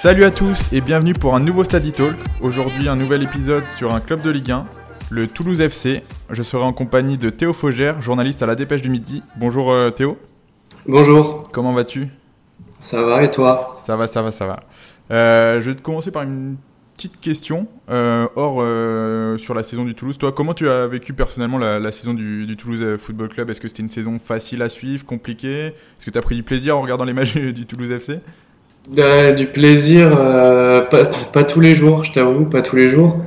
Salut à tous et bienvenue pour un nouveau Study Talk. Aujourd'hui, un nouvel épisode sur un club de Ligue 1, le Toulouse FC. Je serai en compagnie de Théo Faugère, journaliste à la Dépêche du Midi. Bonjour euh, Théo. Bonjour. Comment vas-tu? Ça va et toi? Ça va, ça va, ça va. Euh, je vais te commencer par une petite question. Euh, or, sur la saison du Toulouse, toi, comment tu as vécu personnellement la, la saison du, du Toulouse Football Club? Est-ce que c'était une saison facile à suivre, compliquée? Est-ce que tu as pris du plaisir en regardant les matchs du Toulouse FC Du plaisir, euh, pas, pas tous les jours, je t'avoue, pas tous les jours.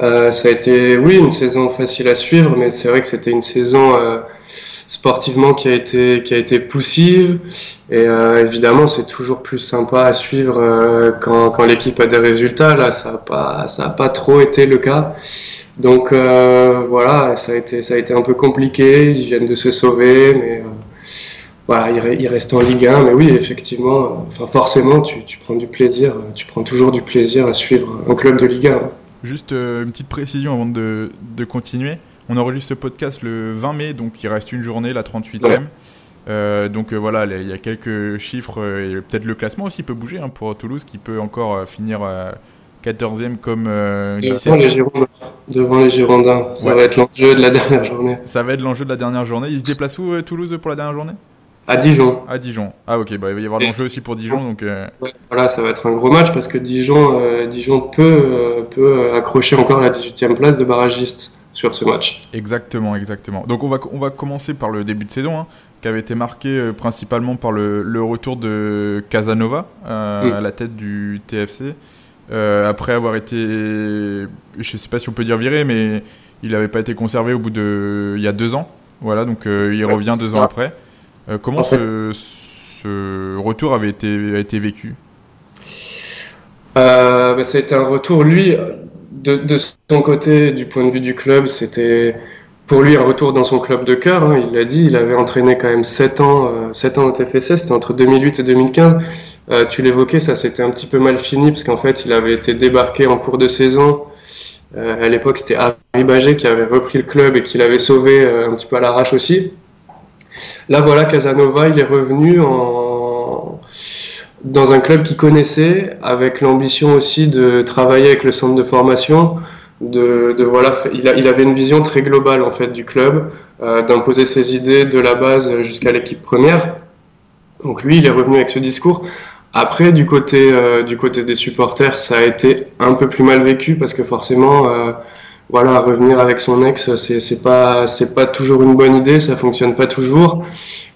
Euh, ça a été, oui, une saison facile à suivre, mais c'est vrai que c'était une saison euh, sportivement qui a été, qui a été poussive. Et euh, évidemment, c'est toujours plus sympa à suivre euh, quand, quand l'équipe a des résultats. Là, ça n'a pas, ça a pas trop été le cas. Donc voilà, ça a, été, ça a été un peu compliqué. Ils viennent de se sauver, mais voilà, ils, re- ils restent en Ligue 1. Mais oui, effectivement, enfin forcément, tu, tu prends du plaisir. Tu prends toujours du plaisir à suivre un club de Ligue 1. Juste euh, une petite précision avant de, de continuer. On enregistre ce podcast le 20 mai, donc il reste une journée, la 38e. Ouais. Euh, donc euh, voilà, il y a quelques chiffres euh, et peut-être le classement aussi peut bouger hein, pour Toulouse qui peut encore finir euh, 14e comme Devant les 17e. Girondins. Devant les Girondins. Ça Ouais. va être l'enjeu de la dernière journée. Ça va être l'enjeu de la dernière journée. Il se déplace où Toulouse pour la dernière journée? À Dijon. À Dijon. Ah ok, bah, il va y avoir Et- l'enjeu aussi pour Dijon. Donc euh, Voilà, ça va être un gros match parce que Dijon, euh, Dijon peut, euh, peut accrocher encore la 18e place de barragiste sur ce match. Exactement, exactement. Donc on va, on va commencer par le début de saison, hein, qui avait été marqué principalement par le, le retour de Casanova Mm. à la tête du TFC. Après avoir été, je sais pas si on peut dire viré, mais il n'avait pas été conservé au bout de, il y a deux ans. Voilà, donc il Ouais, revient deux ans après. Euh, comment En fait- ce, ce retour avait été, a été vécu Euh, bah, ça a été un retour, lui, de, de son côté, du point de vue du club, c'était pour lui un retour dans son club de cœur. hein, il l'a dit, il avait entraîné quand même 7 ans, euh, 7 ans au TFC, c'était entre 2008 et 2015. Euh, tu l'évoquais, ça s'était un petit peu mal fini parce qu'en fait, il avait été débarqué en cours de saison. Euh, à l'époque, c'était Harry Bagé qui avait repris le club et qui l'avait sauvé un petit peu à l'arrache aussi. Là, voilà, Casanova, il est revenu en, dans un club qu'il connaissait, avec l'ambition aussi de travailler avec le centre de formation. De, voilà, il avait une vision très globale en fait du club, euh, d'imposer ses idées de la base jusqu'à l'équipe première. Donc lui, il est revenu avec ce discours. Après, du côté euh, du côté des supporters, ça a été un peu plus mal vécu parce que forcément, euh, voilà, revenir avec son ex, c'est pas c'est pas toujours une bonne idée, ça fonctionne pas toujours.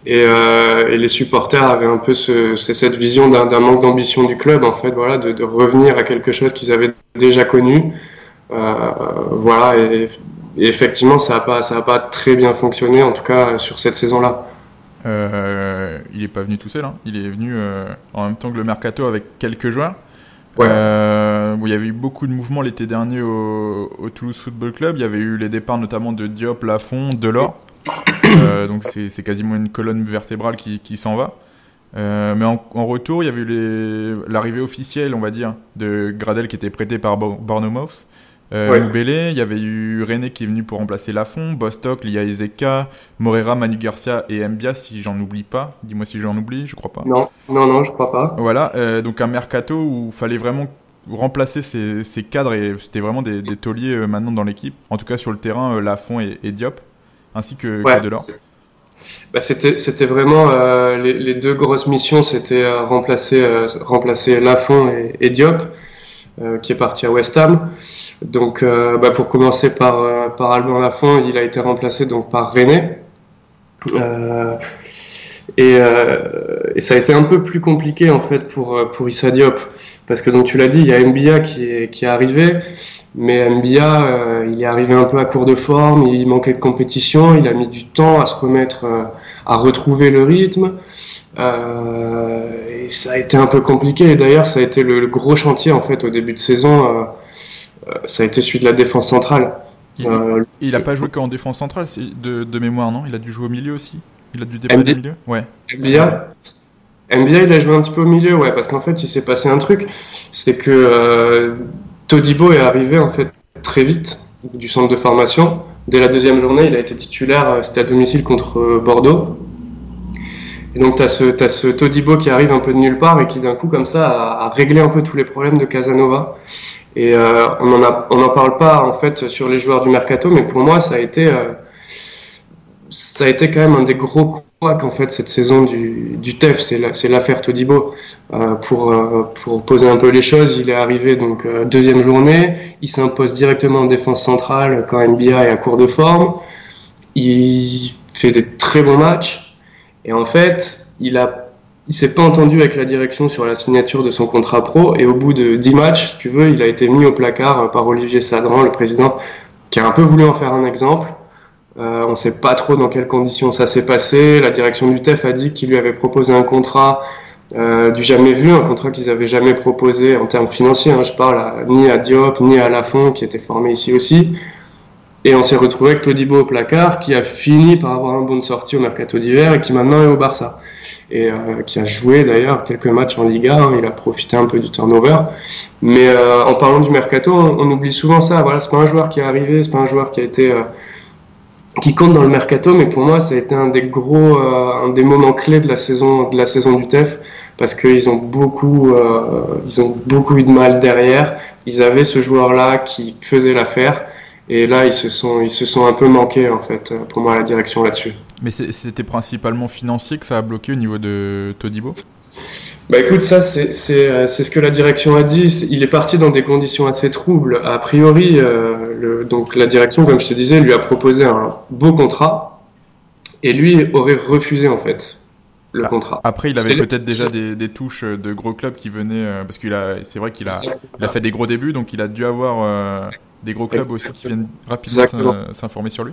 Et, euh, et les supporters avaient un peu ce, cette vision d'un manque d'ambition du club, en fait, voilà, de, de revenir à quelque chose qu'ils avaient déjà connu. Euh, voilà, et, et effectivement, ça n'a pas, ça a pas très bien fonctionné, en tout cas sur cette saison-là. Euh, il n'est pas venu tout seul, hein. il est venu en même temps que le mercato avec quelques joueurs. Ouais. Euh, où il y avait eu beaucoup de mouvements l'été dernier au, au Toulouse Football Club. Il y avait eu les départs notamment de Diop, Lafont, Delors. Euh, donc c'est quasiment une colonne vertébrale qui, qui s'en va. Euh, mais en, en retour, il y avait eu l'arrivée officielle, on va dire, de Gradel qui était prêté par Bo- Bournemouth. Euh, Ouais. Il y avait eu René qui est venu pour remplacer Lafont, Bostock, Lia Ezeka, Morera, Manu Garcia et Mbia, si j'en oublie pas. Dis-moi si j'en oublie, je crois pas. Non, non, non, je crois pas. Voilà, euh, donc un mercato où il fallait vraiment remplacer ces, ces cadres et c'était vraiment des, des tauliers euh, maintenant dans l'équipe. En tout cas sur le terrain, euh, Lafont et, et Diop, ainsi que, Delors. bah, c'était, vraiment euh, les, les deux grosses missions, c'était euh, remplacer, euh, remplacer Lafont et, et Diop, qui est parti à West Ham. Donc, bah, pour commencer par, par Albert Lafont, il a été remplacé donc par René. Euh, et, et ça a été un peu plus compliqué en fait pour, euh, pour Issa Diop, parce que donc tu l'as dit, il y a Mbia qui est, qui est arrivé, mais Mbia, euh, il est arrivé un peu à court de forme, il manquait de compétition, il a mis du temps à se remettre, à retrouver le rythme. Euh, et ça a été un peu compliqué. Et d'ailleurs, ça a été le, le gros chantier en fait au début de saison. euh, ça a été celui de la défense centrale. Il, Euh, il a pas joué qu'en défense centrale, c'est de, de mémoire, non? Il a dû jouer au milieu aussi Il a dû MD. au milieu Ouais. Mbia, Mbia, il a joué un petit peu au milieu, ouais, parce qu'en fait, il s'est passé un truc, c'est que euh, Todibo est arrivé en fait très vite du centre de formation. Dès la deuxième journée, il a été titulaire, euh, c'était à domicile contre euh, Bordeaux. Et donc, tu as, as, ce Todibo qui arrive un peu de nulle part et qui, d'un coup, comme ça, a, réglé un peu tous les problèmes de Casanova. Et euh, on n'en parle pas, en fait, sur les joueurs du Mercato, mais pour moi, ça a été, euh, ça a été quand même un des gros couacs, en fait, cette saison du, TEF. C'est l'affaire Todibo. Euh, pour, euh, pour poser un peu les choses, il est arrivé, donc, euh, deuxième journée. Il s'impose directement en défense centrale quand NBA est à court de forme. Il fait des très bons matchs. Et en fait, il a, il s'est pas entendu avec la direction sur la signature de son contrat pro. Et au bout de 10 matchs, si tu veux, il a été mis au placard par Olivier Sadran, le président, qui a un peu voulu en faire un exemple. Euh, on ne sait pas trop dans quelles conditions ça s'est passé. La direction du TEF a dit qu'il lui avait proposé un contrat euh, du jamais vu, un contrat qu'ils avaient jamais proposé en termes financiers. Hein, je parle ni à Diop ni à Lafont, qui était formé ici aussi. Et on s'est retrouvé avec Todibo au placard, qui a fini par avoir un bon de sortie au mercato d'hiver et qui maintenant est au Barça. Et euh, qui a joué d'ailleurs quelques matchs en Liga, hein, il a profité un peu du turnover. Mais en parlant du mercato, on, oublie souvent ça. Voilà, c'est pas un joueur qui est arrivé, c'est pas un joueur qui a été qui compte dans le mercato, mais pour moi, ça a été un des gros, un des moments clés de la saison, de la saison du TEF, parce qu'ils ont beaucoup, ils ont beaucoup eu de mal derrière. Ils avaient ce joueur-là qui faisait l'affaire, et là, ils se sont, ils se sont un peu manqués, en fait, pour moi, la direction là-dessus. Mais c'était principalement financier que ça a bloqué au niveau de Todibo? Bah écoute, ça c'est ce que la direction a dit. Il est parti dans des conditions assez troubles. A priori, euh, le, donc la direction, comme je te disais, lui a proposé un beau contrat et lui aurait refusé en fait le ah, contrat. Après, il avait peut-être déjà des, des, touches de gros clubs qui venaient euh, parce qu'il a, c'est vrai qu'il a, il a fait des gros débuts, donc il a dû avoir euh, des gros clubs aussi qui viennent rapidement s'informer sur lui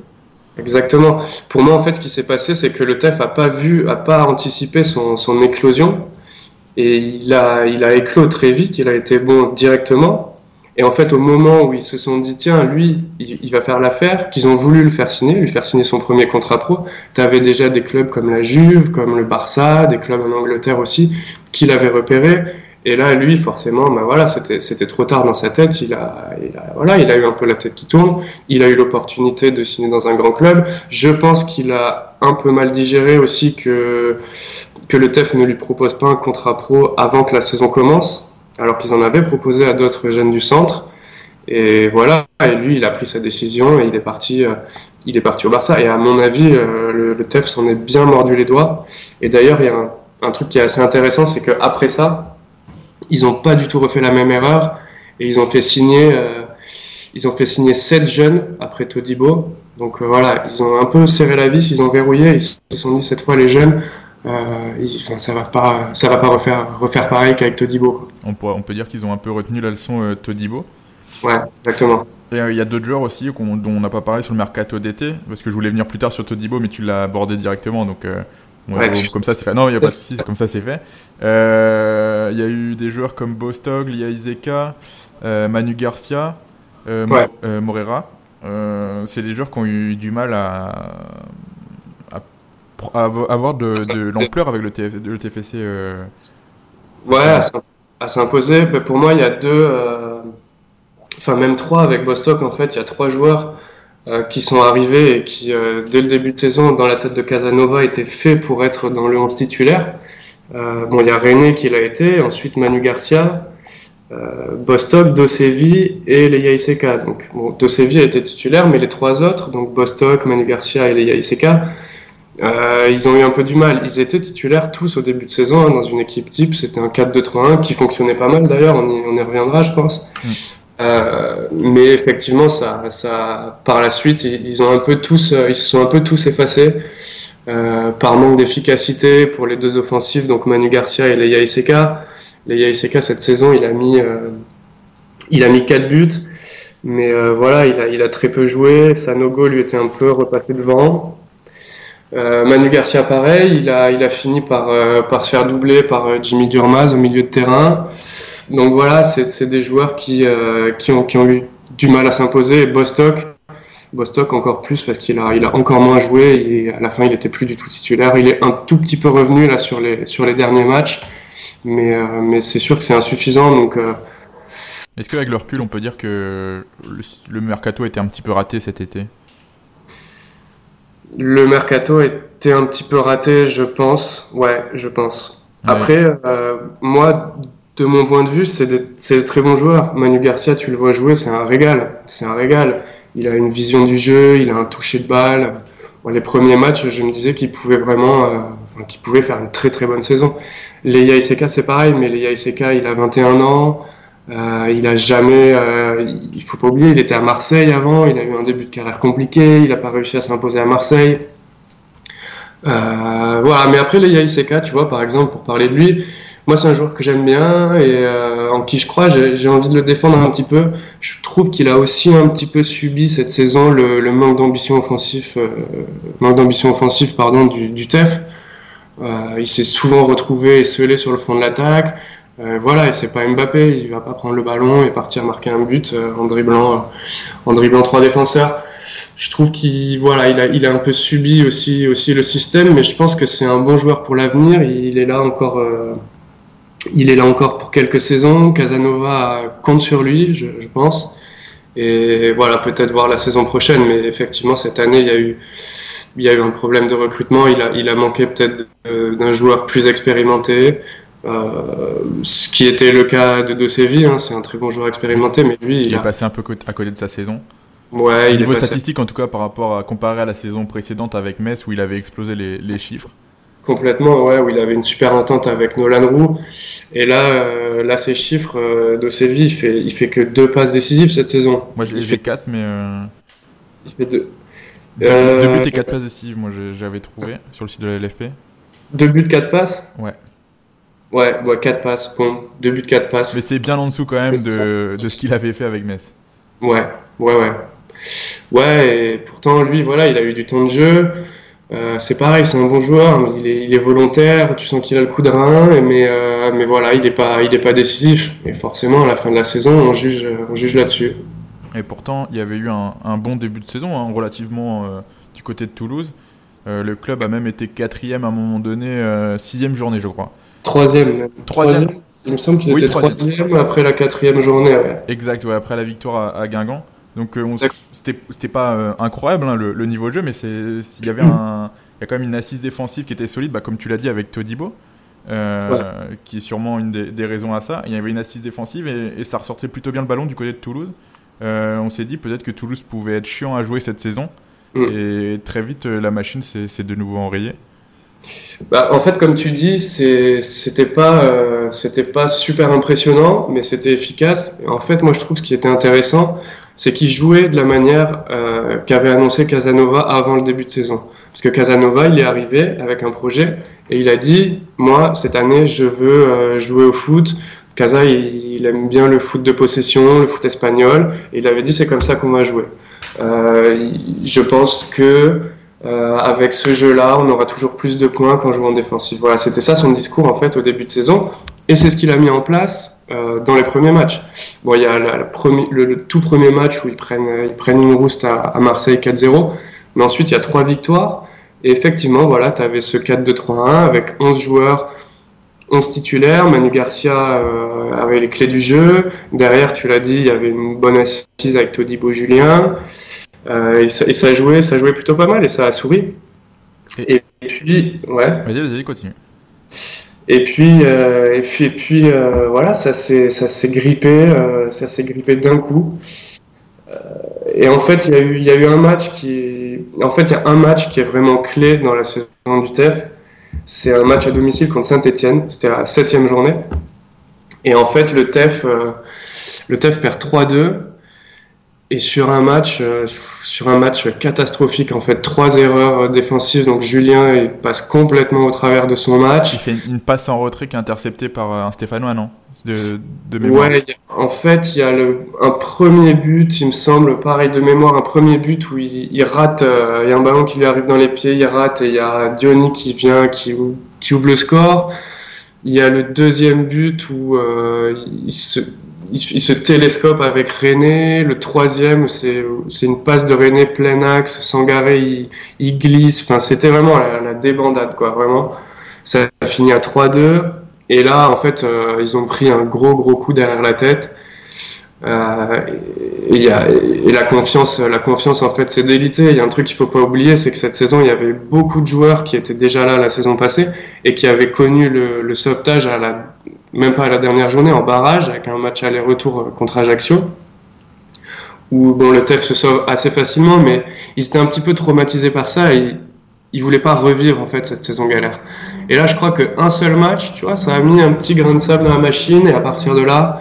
Exactement. Pour moi, en fait, ce qui s'est passé, c'est que le TEF a pas vu, a pas anticipé son, son éclosion, et il a, il a éclos très vite. Il a été bon directement. Et en fait, au moment où ils se sont dit, tiens, lui, il, va faire l'affaire, qu'ils ont voulu le faire signer, lui faire signer son premier contrat pro, tu avais déjà des clubs comme la Juve, comme le Barça, des clubs en Angleterre aussi, qui l'avaient repéré et là, lui, forcément, ben voilà, c'était trop tard dans sa tête. Il a, il a, voilà, il a eu un peu la tête qui tourne. Il a eu l'opportunité de signer dans un grand club. Je pense qu'il a un peu mal digéré aussi que, que le TEF ne lui propose pas un contrat pro avant que la saison commence, alors qu'ils en avaient proposé à d'autres jeunes du centre. Et voilà, et lui, il a pris sa décision et il est parti, euh, il est parti au Barça. Et à mon avis, euh, le, TEF s'en est bien mordu les doigts. Et d'ailleurs, il y a un, truc qui est assez intéressant, c'est qu'après ça, ils n'ont pas du tout refait la même erreur et ils ont fait signer, euh, ils ont fait signer sept jeunes après Todibo. Donc voilà, ils ont un peu serré la vis, ils ont verrouillé, ils se sont dit cette fois les jeunes, enfin, ça va pas, ça va pas refaire, refaire pareil qu'avec Todibo. On peut, on peut dire qu'ils ont un peu retenu la leçon Todibo. Ouais, exactement. Et il y a d'autres joueurs aussi dont on n'a pas parlé sur le mercato d'été, parce que je voulais venir plus tard sur Todibo, mais tu l'as abordé directement, donc comme ça c'est fait. Non, il n'y a pas de souci, comme ça c'est fait. Euh, il y a eu des joueurs comme Bostog, Lia Izeka, euh, Manu Garcia, euh, Morera. c'est des joueurs qui ont eu du mal à, avoir de, l'ampleur avec le, le TFC. Ouais, à s'imposer. Pour moi, il y a deux, enfin même trois avec Bostock. En fait, il y a trois joueurs euh, qui sont arrivés et qui, euh, dès le début de saison, dans la tête de Casanova, étaient faits pour être dans le 11 titulaire. Euh, bon, il y a René qui l'a été, ensuite Manu Garcia, euh, Bostock, Dosevi et Leia Iseka. Donc, bon, Dosevi a été titulaire, mais les trois autres, donc Bostock, Manu Garcia et Leia Iseka, euh, ils ont eu un peu du mal. Ils étaient titulaires tous au début de saison hein, dans une équipe type. C'était un 4-2-3-1 qui fonctionnait pas mal d'ailleurs. On, on, y reviendra, je pense. Mm. Euh, mais effectivement, ça, ça, par la suite, ils, ont un peu tous, euh, ils se sont un peu tous effacés euh, par manque d'efficacité pour les deux offensives, donc Manu Garcia et Leia Iseka. Leia Iseka cette saison, il a mis, il a mis quatre buts, mais voilà, il a, il a très peu joué. Sanogo lui était un peu repassé devant. Manu Garcia, pareil, il a, il a fini par, par se faire doubler par Jimmy Durmaz au milieu de terrain. Donc voilà, c'est des joueurs qui, euh, qui, ont, qui ont eu du mal à s'imposer. Bostock, Bostock encore plus parce qu'il a, il a encore moins joué et à la fin il était plus du tout titulaire. Il est un tout petit peu revenu là sur les, sur les derniers matchs, mais, euh, mais c'est sûr que c'est insuffisant. Donc, euh... Est-ce qu'avec le recul on peut dire que le, le mercato était un petit peu raté cet été? Le mercato été un petit peu raté, je pense. Ouais, je pense. Après, euh, moi, de mon point de vue, c'est des, très bons joueurs. Manu Garcia, tu le vois jouer, c'est un régal. C'est un régal. Il a une vision du jeu, il a un toucher de balle. les premiers matchs, je me disais qu'il pouvait vraiment, euh, qu'il pouvait faire une très très bonne saison. Leia Iseka, c'est pareil, mais Leia Iseka, il a 21 ans. Euh, il a jamais, euh, il faut pas oublier, il était à Marseille avant, il a eu un début de carrière compliqué, il n'a pas réussi à s'imposer à Marseille. Euh, voilà, mais après Leia Iseka, tu vois, par exemple, pour parler de lui, moi c'est un joueur que j'aime bien et euh, en qui je crois, j'ai envie de le défendre un petit peu. Je trouve qu'il a aussi un petit peu subi cette saison le, le manque d'ambition offensif, euh, manque d'ambition offensive pardon du, du TEF. Euh, il s'est souvent retrouvé esselé sur le front de l'attaque. Euh, voilà, et c'est pas Mbappé, il va pas prendre le ballon et partir marquer un but euh, en driblant, euh, en trois défenseurs. Je trouve qu'il voilà, il a, il a un peu subi aussi, aussi le système, mais je pense que c'est un bon joueur pour l'avenir. Il est là encore, il est là encore pour quelques saisons. Casanova compte sur lui, je, je pense. Et voilà, peut-être voir la saison prochaine, mais effectivement cette année il y a eu, il y a eu un problème de recrutement. Il a, il a manqué peut-être d'un joueur plus expérimenté. Euh, ce qui était le cas de De hein, c'est un très bon joueur expérimenté, mais lui, il est passé un peu à côté de sa saison. Ouais, il niveau statistique en tout cas par rapport à comparer à la saison précédente avec Metz où il avait explosé les, les chiffres. Complètement, ouais, où il avait une super entente avec Nolan Roux. Et là, euh, là, ses chiffres euh, de Séville, il fait, il fait que deux passes décisives cette saison. Moi, j'ai fait quatre, mais. Euh... Il fait deux. Deux, deux buts et quatre passes décisives, moi j'avais trouvé sur le site de la LFP. Deux buts, quatre passes? Ouais. Ouais, ouais, 4 passes, bon, 2 buts, 4 passes. Mais c'est bien en dessous quand même de, de, ce qu'il avait fait avec Metz. Ouais, ouais, ouais. Ouais, et pourtant, lui, voilà, il a eu du temps de jeu. Euh, c'est pareil, c'est un bon joueur, il est, il est, volontaire, tu sens qu'il a le coup de rein, mais, euh, mais voilà, il n'est pas, il est pas décisif. Et forcément, à la fin de la saison, on juge, on juge là-dessus. Et pourtant, il y avait eu un, un bon début de saison, hein, relativement euh, du côté de Toulouse. Le club a même été quatrième à un moment donné, sixième journée, je crois. Troisième. Troisième. Il me semble qu'ils étaient troisième. après la quatrième journée. Ouais. Exact, ouais, après la victoire à, à Guingamp. Donc euh, c'était pas euh, incroyable hein, le, le, niveau de jeu, mais il y avait un, y a quand même une assise défensive qui était solide, bah, comme tu l'as dit avec Todibo, euh, ouais. qui est sûrement une des, des, raisons à ça. Il y avait une assise défensive et, et, ça ressortait plutôt bien le ballon du côté de Toulouse. On s'est dit peut-être que Toulouse pouvait être chiant à jouer cette saison. Mm. Et très vite, la machine s'est de nouveau enrayée. Bah, en fait, comme tu dis, c'était pas, euh, pas super impressionnant, mais c'était efficace. En fait, moi, je trouve ce qui était intéressant, c'est qu'il jouait de la manière euh, qu'avait annoncé Casanova avant le début de saison. Parce que Casanova, il est arrivé avec un projet et il a dit, moi, cette année, je veux euh, jouer au foot. Casa, il, il, aime bien le foot de possession, le foot espagnol, et il avait dit, c'est comme ça qu'on va jouer. Je pense que euh, avec ce jeu-là, on aura toujours plus de points qu'en jouant défensif. Voilà, c'était ça son discours en fait au début de saison, et c'est ce qu'il a mis en place euh, dans les premiers matchs. Bon, il y a la, premier, le, tout premier match où ils prennent, ils prennent une rouste à, à Marseille 4-0, mais ensuite il y a trois victoires, et effectivement, voilà, tu avais ce 4-2-3-1 avec 11 joueurs, 11 titulaires. Manu Garcia euh, avait les clés du jeu. Derrière, tu l'as dit, il y avait une bonne assise avec Todibo Julien. Euh, et, ça, et, ça, jouait, ça jouait plutôt pas mal et ça a souri. Et, et puis, ouais. Vas-y, vas-y, continue. Et puis, euh, et puis, et puis euh, voilà, ça s'est, ça s'est grippé, euh, ça s'est grippé d'un coup. Et en fait, il y a eu, il y a eu un match qui, en fait, il y a un match qui est vraiment clé dans la saison du TEF. C'est un match à domicile contre Saint-Etienne. C'était la septième journée. Et en fait, le TEF, le TEF perd 3-2 et sur un match, euh, sur un match catastrophique, en fait, trois erreurs défensives. Donc Julien, il passe complètement au travers de son match. Il fait une passe en retrait qui est interceptée par un Stéphanois, non? De, de mémoire. Ouais, en fait, il y a le, un premier but, il me semble, pareil de mémoire, un premier but où il, il rate, euh, il y a un ballon qui lui arrive dans les pieds, il rate, et il y a Diony qui vient, qui, qui ouvre le score. Il y a le deuxième but où euh, il se il, se télescope avec René. Le troisième, c'est une passe de René plein axe. Sangaré, il, il glisse. Enfin, c'était vraiment la, la, débandade, quoi. Vraiment. Ça a fini à 3-2. Et là, en fait, euh, ils ont pris un gros, gros coup derrière la tête. Euh, et, la confiance, la confiance en fait, c'est délité. Il y a un truc qu'il faut pas oublier, c'est que cette saison, il y avait beaucoup de joueurs qui étaient déjà là la saison passée et qui avaient connu le, sauvetage à même pas à la dernière journée, en barrage avec un match aller-retour contre Ajaccio où bon, le TEF se sauve assez facilement, mais ils étaient un petit peu traumatisés par ça ils voulaient pas revivre en fait cette saison galère. Et là, je crois qu'un seul match, tu vois, ça a mis un petit grain de sable dans la machine et à partir de là,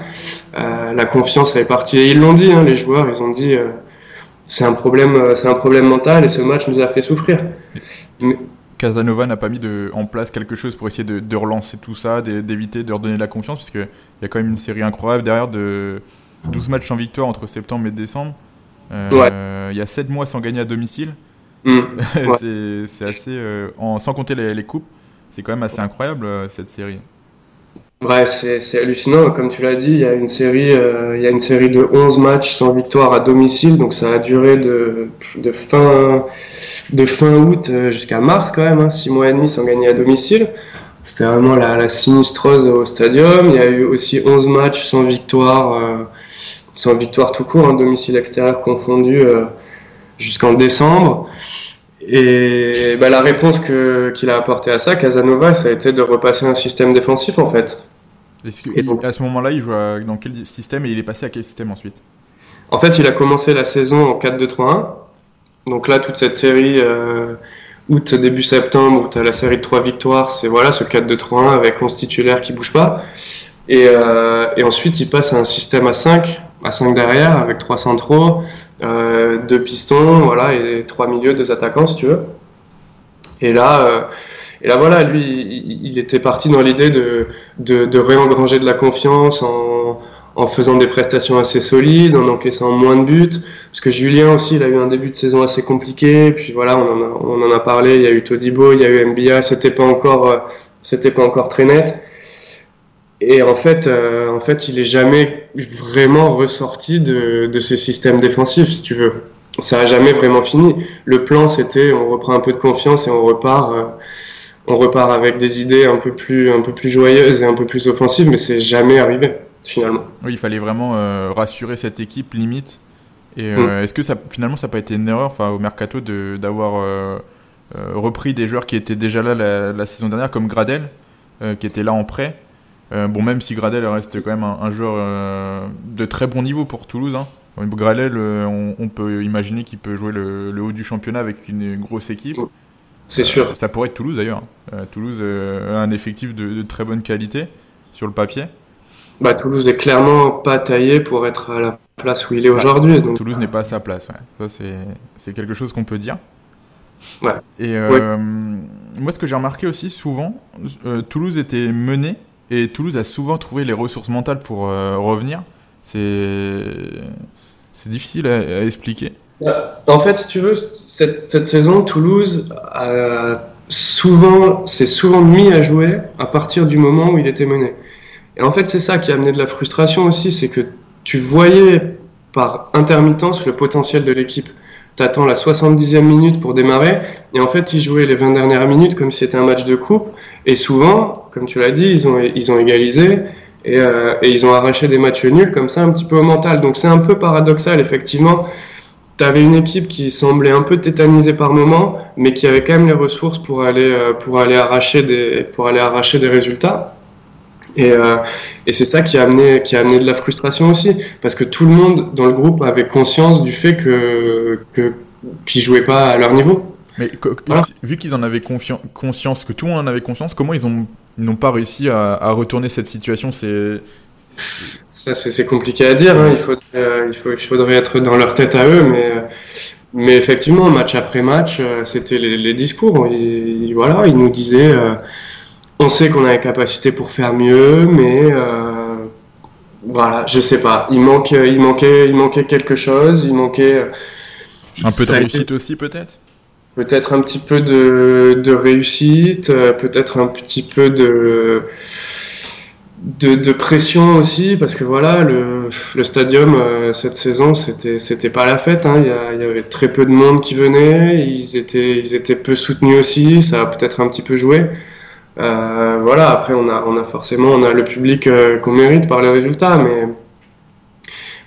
euh, la confiance est partie. Et ils l'ont dit, hein, les joueurs, ils ont dit, euh, c'est un problème, euh, c'est un problème mental et ce match nous a fait souffrir. Casanova n'a pas mis de, en place quelque chose pour essayer de, de relancer tout ça, d'éviter de redonner de la confiance, parce qu'il y a quand même une série incroyable derrière de 12 matchs sans victoire entre septembre et décembre. Euh, il y a 7 mois sans gagner à domicile. Mm. c'est assez. Euh, en, sans compter les, coupes, c'est quand même assez incroyable euh, cette série. Ouais, c'est hallucinant. Comme tu l'as dit, il y a une série, il y a une série de 11 matchs sans victoire à domicile, donc ça a duré de, de fin de fin août jusqu'à mars quand même, 6 hein, mois et demi sans gagner à domicile. C'était vraiment la, la, sinistreuse au stadium. Il y a eu aussi 11 matchs sans victoire sans victoire tout court, un domicile extérieur confondu euh, jusqu'en décembre. Et bah, la réponse qu'il a apportée à ça, Casanova, ça a été de repasser un système défensif en fait. et donc, à ce moment-là, il joue dans quel système et il est passé à quel système ensuite? En fait, il a commencé la saison en 4-2-3-1. Donc là, toute cette série euh, août, début septembre, où tu as la série de 3 victoires, c'est voilà, ce 4-2-3-1 avec 11 titulaires qui bouge pas. Et, euh, et, ensuite, il passe à un système à 5 à 5 derrière avec 3 centraux, euh, deux pistons, voilà, et trois milieux, deux attaquants si tu veux. Et là, euh, et là voilà, lui, il, était parti dans l'idée de, de, réengranger de la confiance en, en, faisant des prestations assez solides, en encaissant moins de buts. Parce que Julien aussi, il a eu un début de saison assez compliqué. Puis voilà, on en a, on en a parlé. Il y a eu Todibo, il y a eu MBA. C'était pas encore, euh, c'était pas encore très net. Et en fait, fait, il est jamais vraiment ressorti de, de ce système défensif, si tu veux. Ça a jamais vraiment fini. Le plan, c'était on reprend un peu de confiance et on repart, euh, on repart avec des idées un peu plus, un peu plus joyeuses et un peu plus offensives, mais c'est jamais arrivé finalement. Oui, il fallait vraiment euh, rassurer cette équipe limite. Et mm. est-ce que ça, finalement, ça n'a pas été une erreur, enfin, au mercato, d'avoir repris des joueurs qui étaient déjà là la, la saison dernière, comme Gradel, qui était là en prêt? Euh, bon, même si Gradel reste quand même un, joueur euh, de très bon niveau pour Toulouse. Hein. Gradel, euh, on, peut imaginer qu'il peut jouer le, haut du championnat avec une grosse équipe. C'est sûr. ça pourrait être Toulouse d'ailleurs. Hein. Toulouse a un effectif de, très bonne qualité sur le papier. Bah, Toulouse est clairement pas taillé pour être à la place où il est bah, aujourd'hui. Toulouse n'est pas à sa place. Ça, c'est quelque chose qu'on peut dire. Ouais. Et moi, ce que j'ai remarqué aussi souvent, Toulouse était mené et Toulouse a souvent trouvé les ressources mentales pour euh, revenir. C'est difficile à, expliquer. En fait, si tu veux, cette, cette saison, Toulouse a souvent, s'est souvent mis à jouer à partir du moment où il était mené. Et en fait, c'est ça qui a amené de la frustration aussi, c'est que tu voyais par intermittence le potentiel de l'équipe t'attends la 70e minute pour démarrer, et en fait, ils jouaient les 20 dernières minutes comme si c'était un match de coupe, et souvent, comme tu l'as dit, ils ont, ils ont égalisé, et, euh, et, ils ont arraché des matchs nuls comme ça, un petit peu au mental. Donc c'est un peu paradoxal, effectivement. Tu avais une équipe qui semblait un peu tétanisée par moment, mais qui avait quand même les ressources pour aller, euh, pour aller, arracher, des, pour aller arracher des résultats. Et, euh, et c'est ça qui a, amené, qui a amené de la frustration aussi, parce que tout le monde dans le groupe avait conscience du fait que, qu'ils jouaient pas à leur niveau. Mais vu qu'ils en avaient conscience, que tout le monde en avait conscience, comment ils ont n'ont pas réussi à, à, retourner cette situation? C'est ça, c'est compliqué à dire. Hein. Il, faut, euh, il, faut, il faudrait être dans leur tête à eux, mais mais effectivement, match après match, euh, c'était les, les, discours. Ils, voilà, ils nous disaient on sait qu'on a les capacités pour faire mieux, mais euh, voilà, je sais pas. Il manque, il manquait, il manquait quelque chose. Il manquait un peu de réussite aussi, peut-être? Peut-être un petit peu de, de réussite, euh, peut-être un petit peu de, de, de pression aussi, parce que voilà, le, le stadium euh, cette saison, c'était c'était pas la fête. Hein. Il, y il, y avait très peu de monde qui venait, ils étaient ils étaient peu soutenus aussi. Ça a peut-être un petit peu joué. Euh, voilà, après on a, on a forcément on a le public euh, qu'on mérite par les résultats, mais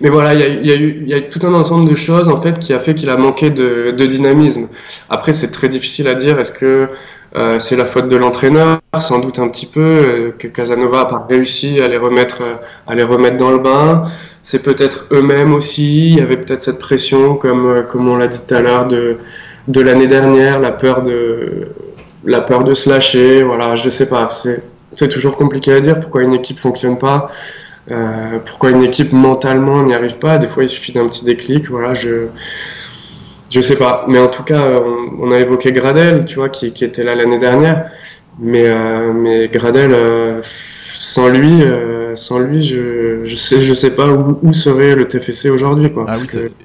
mais voilà, il y a, eu, y a tout un ensemble de choses en fait qui a fait qu'il a manqué de, dynamisme. Après, c'est très difficile à dire. Est-ce que euh, c'est la faute de l'entraîneur, sans doute un petit peu, que Casanova n'a pas réussi à les remettre, à les remettre dans le bain. C'est peut-être eux-mêmes aussi. Il y avait peut-être cette pression, comme, comme on l'a dit tout à l'heure, de, de l'année dernière, la peur de, la peur de se lâcher. Voilà, je sais pas. C'est toujours compliqué à dire pourquoi une équipe fonctionne pas. pourquoi une équipe mentalement n'y arrive pas Des fois, il suffit d'un petit déclic. Voilà, je je sais pas, mais en tout cas, on, a évoqué Gradel, tu vois, qui, était là l'année dernière, mais euh, mais Gradel, euh, sans lui, euh, sans lui, je je sais je sais pas où, serait le TFC aujourd'hui, quoi. Ah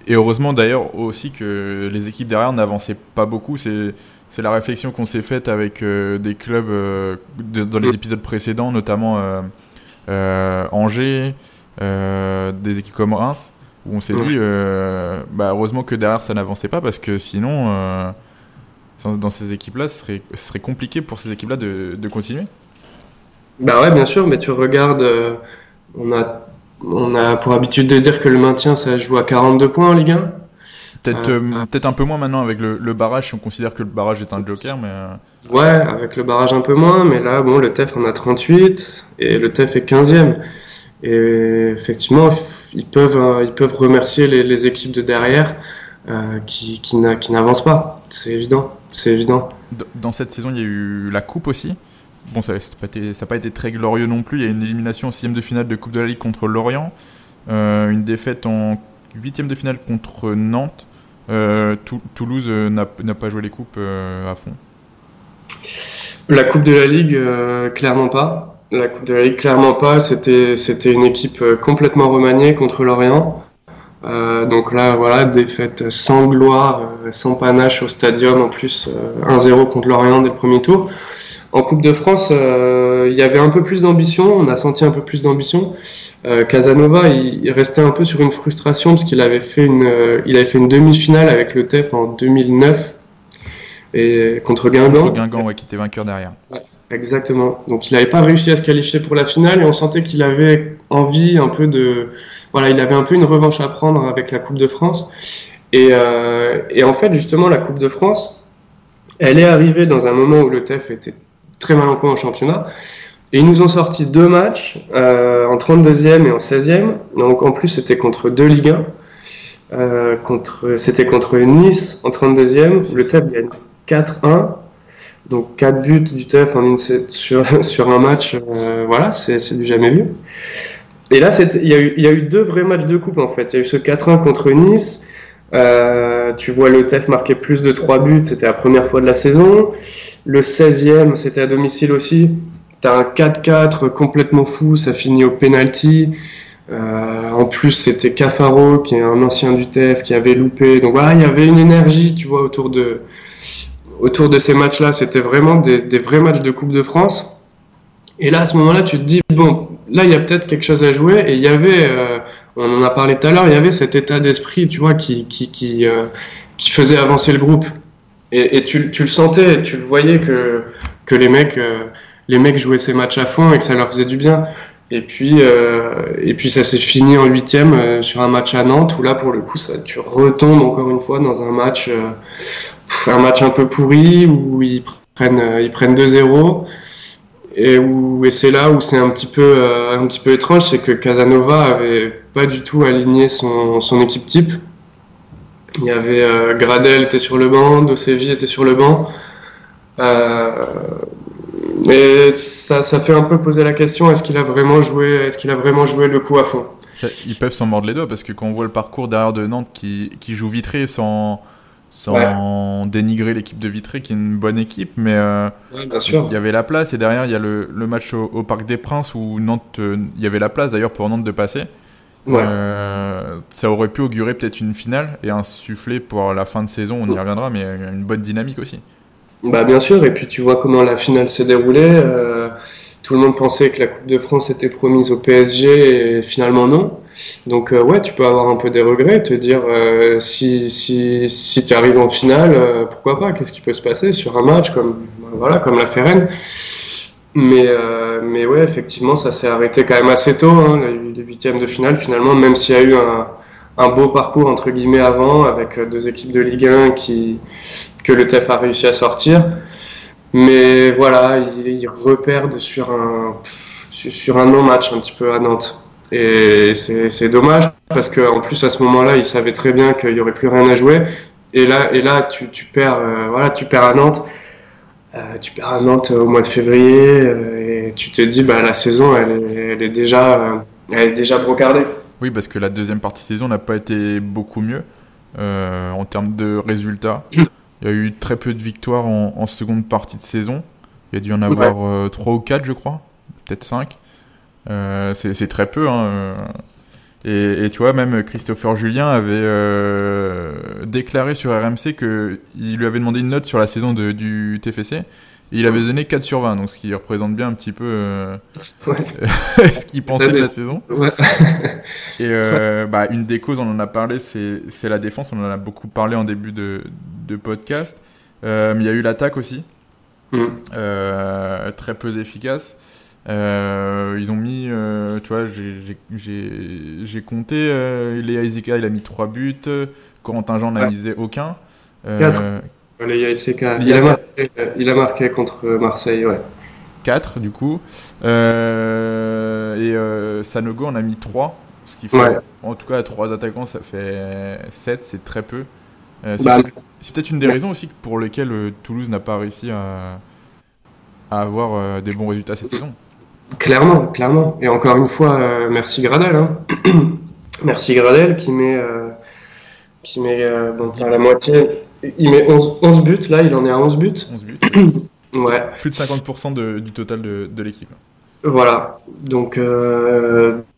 et heureusement d'ailleurs aussi que les équipes derrière n'avançaient pas beaucoup. C'est c'est la réflexion qu'on s'est faite avec des clubs dans les épisodes précédents, notamment Angers, des équipes comme Reims où on s'est dit, euh, bah, heureusement que derrière ça n'avançait pas parce que sinon, euh, dans ces équipes-là, ce serait, ce serait compliqué pour ces équipes-là de, de, continuer. Bah ouais, bien sûr, mais tu regardes, euh, on, a, on a pour habitude de dire que le maintien ça joue à 42 points en Ligue 1. Peut-être peut un peu moins maintenant avec le, le, barrage, si on considère que le barrage est un joker, mais. Ouais, avec le barrage un peu moins, mais là, bon, le TEF en a 38 et le TEF est 15e. Et effectivement, ils peuvent, euh, ils peuvent remercier les, équipes de derrière euh, qui, qui n'avancent pas. C'est évident. C'est évident. Dans cette saison, il y a eu la coupe aussi. Bon, ça n'a pas, pas, été très glorieux non plus. Il y a une élimination en sixième de finale de Coupe de la Ligue contre Lorient. Euh, une défaite en huitième de finale contre Nantes. Toulouse n'a pas joué les coupes à fond. La Coupe de la Ligue, clairement pas. La Coupe de la Ligue, clairement pas. C'était, une équipe euh, complètement remaniée contre l'Orient. Euh, donc là, voilà, défaite sans gloire, euh, sans panache au stadium, en plus 1-0 contre l'Orient dès le premier tour. En Coupe de France, il y avait un peu plus d'ambition, on a senti un peu plus d'ambition. Casanova, il, restait un peu sur une frustration parce qu'il avait fait une, il avait fait une demi-finale avec le TEF en 2009 et contre Guingamp. Contre Guingamp, ouais, qui était vainqueur derrière. Exactement. Donc il n'avait pas réussi à se qualifier pour la finale et on sentait qu'il avait envie un peu de, voilà, il avait un peu une revanche à prendre avec la Coupe de France. Et, euh, et en fait, justement, la Coupe de France, elle est arrivée dans un moment où le TEF était très mal en point en championnat. Et ils nous ont sorti deux matchs euh, en 32e et en 16e. Donc en plus, c'était contre deux Ligue 1. Euh, contre, c'était contre Nice en 32e. Le TEF gagne 4-1. Donc 4 buts du TEF en une sur, sur un match, euh, voilà, c'est du jamais vu. Et là, il y, y a eu deux vrais matchs de coupe en fait. Il y a eu ce 4-1 contre Nice. Tu vois le TEF marquer plus de 3 buts, c'était la première fois de la saison. Le 16e, c'était à domicile aussi. T'as un 4-4 complètement fou, ça finit au penalty. Euh, en plus, c'était Cafaro, qui est un ancien du TEF, qui avait loupé. Donc voilà, il y avait une énergie, tu vois, autour de, autour de ces matchs-là, c'était vraiment des, vrais matchs de Coupe de France. Et là, à ce moment-là, tu te dis, bon, là, il y a peut-être quelque chose à jouer. Et il y avait, euh, on en a parlé tout à l'heure, il y avait cet état d'esprit, tu vois, qui, qui, qui, euh, faisait avancer le groupe. Et, tu, tu, le sentais, tu le voyais que, que les, mecs, euh, les mecs jouaient ces matchs à fond et que ça leur faisait du bien. Et puis, et puis ça s'est fini en huitième sur un match à Nantes où là, pour le coup, ça, tu retombes encore une fois dans un match un match un peu pourri où ils prennent, euh, ils prennent 2-0. Et, et c'est là où c'est un petit peu, euh, un petit peu étrange, c'est que Casanova avait pas du tout aligné son, son équipe type. Il y avait euh, Gradel était sur le banc, Dosevi était sur le banc. Euh, mais ça, ça fait un peu poser la question est-ce qu'il a vraiment joué, est-ce a vraiment joué le coup à fond? Ils peuvent s'en mordre les doigts parce que quand on voit le parcours derrière de Nantes qui, qui joue vitré sans sans dénigrer l'équipe de Vitré qui est une bonne équipe, mais euh, il y avait la place et derrière il y a le, le match au, Parc des Princes où Nantes, euh, il y avait la place d'ailleurs pour Nantes de passer. Euh, ça aurait pu augurer peut-être une finale et insuffler pour la fin de saison, on y reviendra, mais une bonne dynamique aussi. Bah bien sûr, et puis tu vois comment la finale s'est déroulée. Tout le monde pensait que la Coupe de France était promise au PSG et finalement non. Donc euh, ouais, tu peux avoir un peu des regrets, te dire euh, si, si, si tu arrives en finale, euh, pourquoi pas Qu'est-ce qui peut se passer sur un match comme voilà comme la Ferren Mais, euh, mais ouais, effectivement, ça s'est arrêté quand même assez tôt, hein, les huitièmes de finale, finalement, même s'il y a eu un, un, beau parcours, entre guillemets, avant, avec deux équipes de Ligue 1 qui, que le TEF a réussi à sortir. Mais voilà, ils, reperdent sur un, sur un non-match un petit peu à Nantes. Et c'est dommage parce qu'en plus à ce moment-là, ils savaient très bien qu'il n'y aurait plus rien à jouer. Et là, et là tu, tu perds, euh, voilà, tu perds à Nantes. Euh, tu perds à Nantes au mois de février euh, et tu te dis bah la saison elle est, elle est déjà elle est déjà brocardée. Oui parce que la deuxième partie de saison n'a pas été beaucoup mieux en termes de résultats. Il y a eu très peu de victoires en, seconde partie de saison. Il y a dû en avoir trois ou quatre je crois, peut-être 5. c'est très peu. Hein. Et, tu vois, même Christopher Julien avait euh, déclaré sur RMC qu'il lui avait demandé une note sur la saison de, du TFC. Et il avait donné 4 sur 20, donc ce qui représente bien un petit peu euh, ce qu'il pensait de la saison. et euh, bah, une des causes, on en a parlé, c'est la défense. On en a beaucoup parlé en début de, de podcast. mais il y a eu l'attaque aussi, mm. très peu efficace. Euh, ils ont mis, euh, tu vois, j'ai compté, euh, Léa Izeka, il a mis 3 buts, Corentin Jean n'a misé aucun. 4. Il, a marqué, il a marqué contre Marseille, ouais. 4 du coup. et Sanogo en a mis 3. Ce qui fait, en tout cas, à 3 attaquants, ça fait 7, c'est très peu. Bah, c'est peut-être une des raisons aussi pour lesquelles Toulouse n'a pas réussi à, à avoir des bons résultats cette saison. Clairement, clairement. Et encore une fois, euh, merci Gradel. Hein. merci Gradel qui met, euh, qui met euh, la moitié. Il met 11, 11, buts, là il en est à 11 buts. 11 buts. ouais. Plus de 50% du total de, de l'équipe. Voilà, donc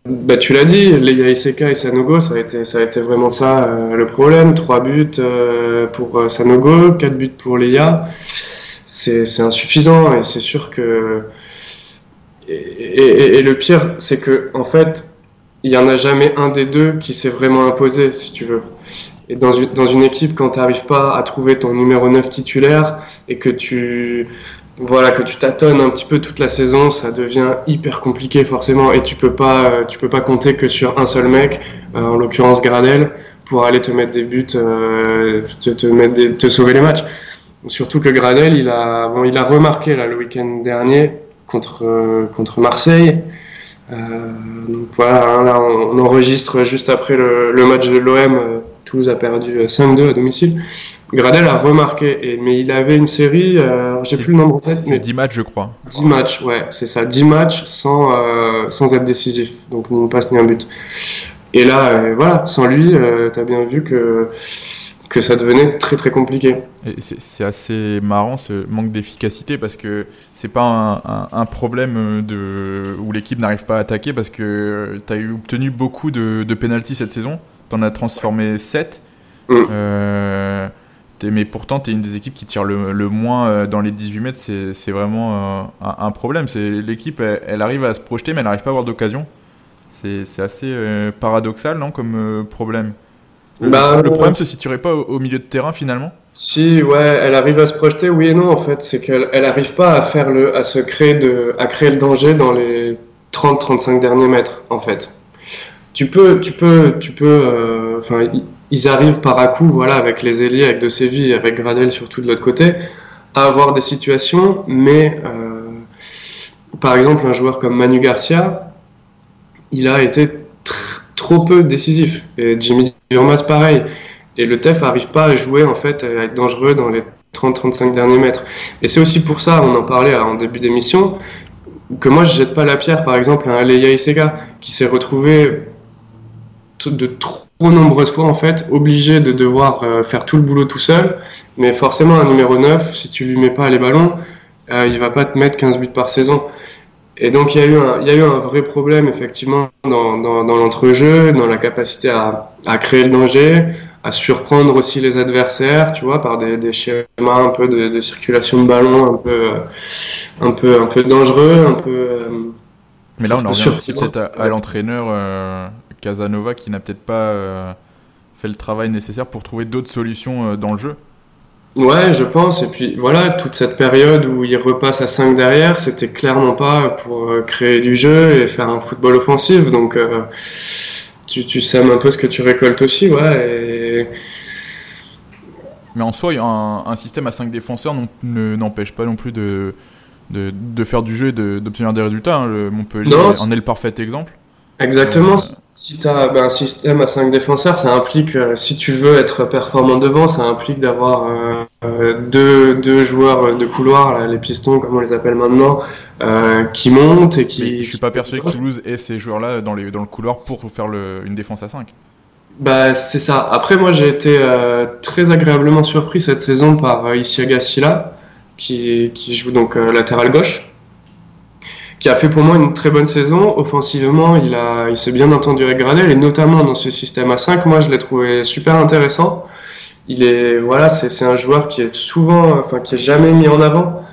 bah, tu l'as dit, les ICK et Sanogo, ça a été, ça a été vraiment ça le problème. 3 buts pour Sanogo, 4 buts pour Leia. C'est insuffisant et c'est sûr que et, le pire, c'est que en fait, il n'y en a jamais un des deux qui s'est vraiment imposé, si tu veux. Et dans une, dans une équipe, quand tu n'arrives pas à trouver ton numéro 9 titulaire et que tu voilà que tu tâtonnes un petit peu toute la saison, ça devient hyper compliqué forcément et tu peux pas tu peux pas compter que sur un seul mec, euh, en l'occurrence Gradel, pour aller te mettre des buts, euh, te, te, sauver les matchs. Surtout que Gradel, il a il a remarqué là le week-end dernier contre, euh, contre Marseille. Euh, donc voilà, hein, là on, enregistre juste après le, match de l'OM. Euh, Toulouse a perdu 5-2 à domicile. Gradel a remarqué, et, mais il avait une série, j'ai plus le nombre en tête. Mais 10 matchs, je crois. 10 matchs, ouais, c'est ça, 10 matchs sans, sans être décisif, donc ni une passe ni un but. Et là, voilà, sans lui, tu as bien vu que que ça devenait très très compliqué. C'est assez marrant ce manque d'efficacité parce que c'est pas un, problème de, où l'équipe n'arrive pas à attaquer parce que tu as eu obtenu beaucoup de, de pénalties cette saison. Tu en as transformé 7. Mm. Euh, mais pourtant, tu es une des équipes qui tire le, moins euh, dans les 18 mètres. C'est vraiment euh, un, problème. L'équipe, elle, elle, arrive à se projeter, mais elle n'arrive pas à avoir d'occasion. C'est assez paradoxal, non, comme problème? Bah, le problème se situerait pas au, milieu de terrain finalement Si, ouais, elle arrive à se projeter, oui et non en fait. C'est qu'elle elle arrive pas à faire le, à se créer de, à créer le danger dans les 30-35 derniers mètres en fait. Tu peux, tu peux, tu peux. Euh, enfin, ils arrivent par à coup, voilà, avec les ailiers, avec De Séville, avec Gradel surtout de l'autre côté, à avoir des situations, mais euh, par exemple un joueur comme Manu Garcia, il a été trop peu décisif. Et Jimmy Durmas, pareil. Et le TEF n'arrive pas à jouer, en fait, à être dangereux dans les 30-35 derniers mètres. Et c'est aussi pour ça, on en parlait en début d'émission, que moi je jette pas la pierre, par exemple, à un Leia Isega, qui s'est retrouvé de trop nombreuses fois, en fait, obligé de devoir euh, faire tout le boulot tout seul. Mais forcément, un numéro 9, si tu lui mets pas les ballons, euh, il va pas te mettre 15 buts par saison. Et donc il y, a eu un, il y a eu un vrai problème effectivement dans, dans, dans l'entrejeu, dans la capacité à, à, créer le danger, à surprendre aussi les adversaires, tu vois, par des, des schémas un peu de, de, circulation de ballon un peu, un peu, un peu dangereux, un peu. Euh, Mais là on en revient aussi peut-être à, l'entraîneur euh, Casanova qui n'a peut-être pas euh, fait le travail nécessaire pour trouver d'autres solutions dans le jeu. Ouais, je pense. Et puis voilà, toute cette période où il repasse à 5 derrière, c'était clairement pas pour euh, créer du jeu et faire un football offensif. Donc euh, tu, tu sèmes un peu ce que tu récoltes aussi, ouais. Mais en soi, un, un système à 5 défenseurs n'empêche pas non plus de, de, de, faire du jeu et d'obtenir des résultats. Hein. Le Montpellier en est le parfait exemple. Exactement. Euh, si tu as ben, un système à 5 défenseurs, ça implique, euh, si tu veux être performant devant, ça implique d'avoir euh, deux, deux, joueurs de couloir, les pistons, comme on les appelle maintenant, qui montent et qui. je suis pas persuadé que Toulouse ait ces joueurs-là dans, les, dans le couloir pour faire le, une défense à 5. Bah, c'est ça. Après, moi, j'ai été très agréablement surpris cette saison par Isiaga Silla, qui, qui joue donc latéral gauche qui a fait pour moi une très bonne saison. Offensivement, il, il s'est bien entendu avec Gradel et notamment dans ce système à 5, moi je l'ai trouvé super intéressant. Il est, voilà, c'est, un joueur qui est souvent, enfin qui est jamais mis en avant,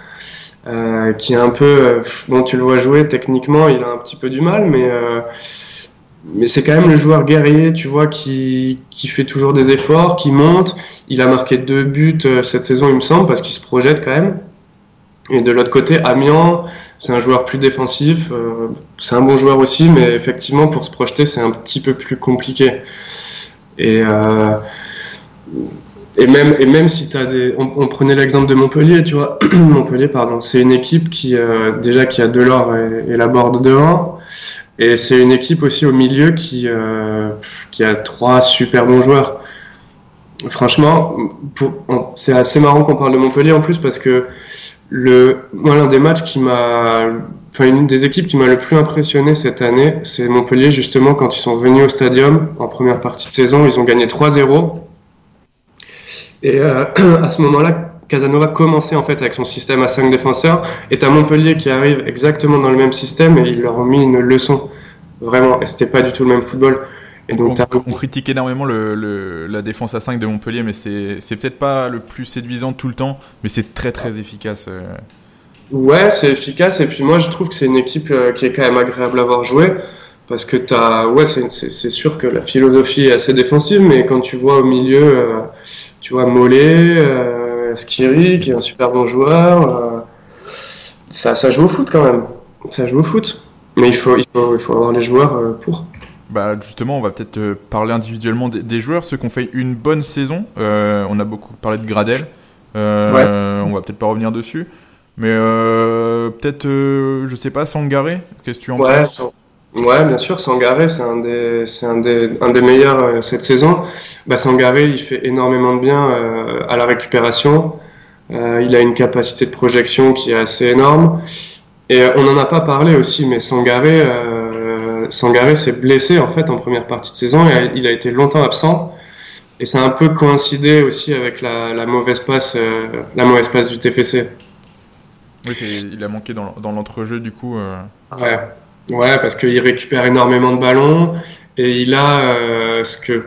euh, qui est un peu, euh, bon tu le vois jouer techniquement, il a un petit peu du mal, mais euh, mais c'est quand même le joueur guerrier, tu vois, qui, qui fait toujours des efforts, qui monte. Il a marqué deux buts euh, cette saison, il me semble, parce qu'il se projette quand même. Et de l'autre côté, Amiens, c'est un joueur plus défensif. Euh, c'est un bon joueur aussi, mais effectivement, pour se projeter, c'est un petit peu plus compliqué. Et, euh, même si tu as des. On, prenait l'exemple de Montpellier, tu vois. Montpellier, pardon. C'est une équipe qui, euh, déjà, qui a Delors et, et la Borde devant. Et c'est une équipe aussi au milieu qui, qui a trois super bons joueurs. Franchement, c'est assez marrant qu'on parle de Montpellier en plus parce que le, moi, l'un des matchs qui m'a, enfin, une des équipes qui m'a le plus impressionné cette année, c'est Montpellier, justement, quand ils sont venus au stadium en première partie de saison, ils ont gagné 3-0. Et euh, à ce moment-là, Casanova commençait en fait avec son système à 5 défenseurs, et à Montpellier qui arrive exactement dans le même système, et ils leur ont mis une leçon. Vraiment, et c'était pas du tout le même football on, critique énormément la défense à 5 de Montpellier, mais c'est peut-être pas le plus séduisant tout le temps, mais c'est très très efficace. Euh. Ouais, c'est efficace, et puis moi je trouve que c'est une équipe euh, qui est quand même agréable à voir jouer, parce que ouais, c'est sûr que la philosophie est assez défensive, mais quand tu vois au milieu, euh, tu vois Mollet, Skiri, qui est un super bon joueur, ça, ça joue au foot quand même, ça joue au foot. Mais il faut, il faut, il faut avoir les joueurs pour. Bah justement, on va peut-être euh, parler individuellement des, joueurs, ceux qui ont fait une bonne saison. Euh, on a beaucoup parlé de Gradel. Euh, on va peut-être pas revenir dessus. Mais peut-être, je sais pas, Sangaré, qu'est-ce que tu en ouais, penses? Ouais, bien sûr, Sangaré, c'est un des, c'est un des, un des meilleurs cette saison. Bah, Sangaré, il fait énormément de bien à la récupération. il a une capacité de projection qui est assez énorme. Et on n'en a pas parlé aussi, mais Sangaré, Sangaré s'est blessé en fait en première partie de saison et il a été longtemps absent. Et ça a un peu coïncidé aussi avec la, mauvaise passe, euh, la mauvaise passe du TFC. Oui, il a manqué dans, l'entrejeu du coup. Euh. Ouais. ouais, parce qu'il récupère énormément de ballons et il a euh, ce que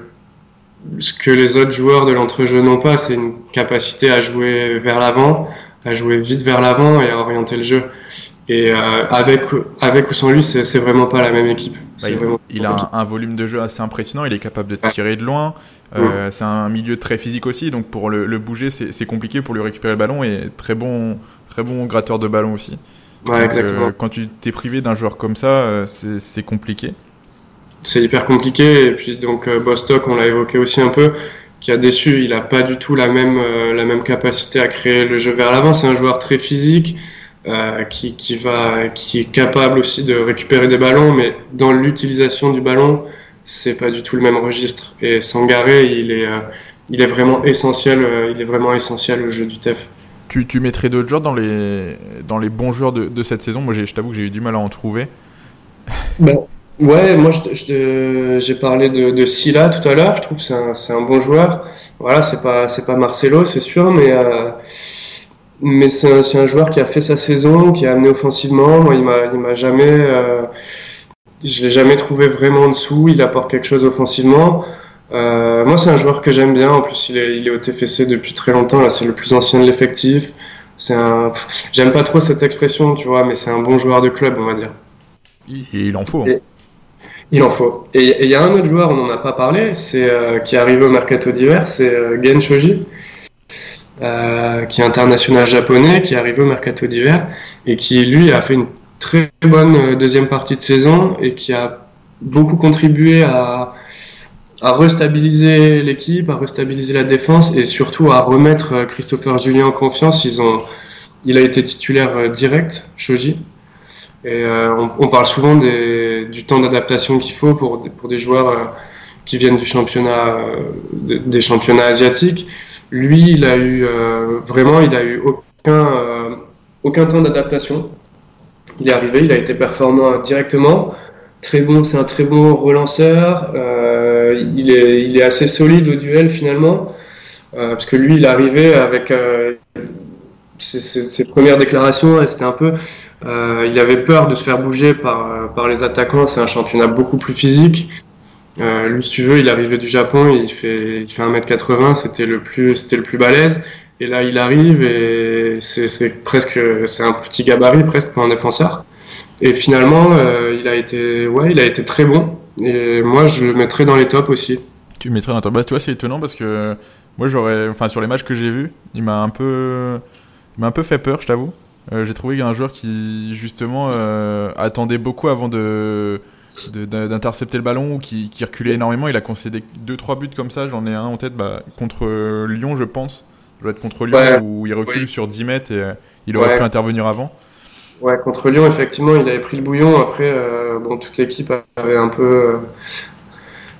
ce que les autres joueurs de l'entrejeu n'ont pas, c'est une capacité à jouer vers l'avant, à jouer vite vers l'avant et à orienter le jeu. Et euh, avec, avec ou sans lui, c'est vraiment pas la même équipe. Bah, il, a un, volume de jeu assez impressionnant, il est capable de tirer de loin. Euh, c'est un milieu très physique aussi, donc pour le, bouger, c'est compliqué pour lui récupérer le ballon et très bon, très bon gratteur de ballon aussi. Ouais, exactement. Euh, quand tu t'es privé d'un joueur comme ça, c'est compliqué. C'est hyper compliqué. Et puis donc Bostock, on l'a évoqué aussi un peu, qui a déçu. Il n'a pas du tout la même, la même capacité à créer le jeu vers l'avant. C'est un joueur très physique. Euh, qui, qui, va, qui est capable aussi de récupérer des ballons, mais dans l'utilisation du ballon, c'est pas du tout le même registre. Et Sangaré, il est, euh, il est vraiment essentiel, euh, il est vraiment essentiel au jeu du TEF. Tu, tu mettrais d'autres joueurs dans les, dans les bons joueurs de, de cette saison? Moi, je t'avoue que j'ai eu du mal à en trouver. Bon, ouais, moi, j'ai parlé de, de Silla tout à l'heure. Je trouve que c'est un, un, bon joueur. Voilà, c'est pas, c'est pas Marcelo, c'est sûr, mais mais c'est un, un, joueur qui a fait sa saison, qui a amené offensivement. Moi, il m'a, il m'a jamais, euh, je l'ai jamais trouvé vraiment en dessous. Il apporte quelque chose offensivement. Euh, moi, c'est un joueur que j'aime bien. En plus, il est, il est au TFC depuis très longtemps. Là, c'est le plus ancien de l'effectif. C'est un, j'aime pas trop cette expression, tu vois, mais c'est un bon joueur de club, on va dire. il en faut. Hein. il en faut. Et il y a un autre joueur, on n'en a pas parlé, c'est euh, qui est arrivé au mercato d'hiver, c'est euh, Gen Shoji qui est international japonais, qui est arrivé au mercato d'hiver et qui lui a fait une très bonne deuxième partie de saison et qui a beaucoup contribué à, restabiliser l'équipe, à restabiliser la défense et surtout à remettre Christopher Julien en confiance. Ils ont, il a été titulaire direct, Shoji. Et on, parle souvent du temps d'adaptation qu'il faut pour des joueurs qui viennent du championnat, des championnats asiatiques. Lui, il a eu euh, vraiment, il a eu aucun, euh, aucun temps d'adaptation. Il est arrivé, il a été performant directement. Très bon, c'est un très bon relanceur. Euh, il, est, il est assez solide au duel finalement, parce que lui, il est arrivé avec ses, ses, premières déclarations, c'était un peu, il avait peur de se faire bouger par, par les attaquants. C'est un championnat beaucoup plus physique. Euh, lui, si tu veux, il arrivait du Japon, il fait, il fait 1m80, c'était le plus, c'était le plus balèze. Et là, il arrive et c'est presque, c'est un petit gabarit presque pour un défenseur. Et finalement, euh, il a été, ouais, il a été très bon. Et moi, je le mettrais dans les tops aussi. Tu le mettrais dans les tops. Bah, tu vois, c'est étonnant parce que moi, j'aurais, enfin, sur les matchs que j'ai vus, il m'a un peu, m'a un peu fait peur, je t'avoue. Euh, j'ai trouvé qu'il y a un joueur qui justement attendait beaucoup avant de d'intercepter le ballon ou qui, qui, reculait énormément. Il a concédé 2-3 buts comme ça. J'en ai un en tête bah, contre Lyon, je pense. Ça doit être contre Lyon où il recule sur 10 mètres et euh, il aurait pu intervenir avant. Ouais, contre Lyon, effectivement, il avait pris le bouillon. Après, bon, toute l'équipe avait un peu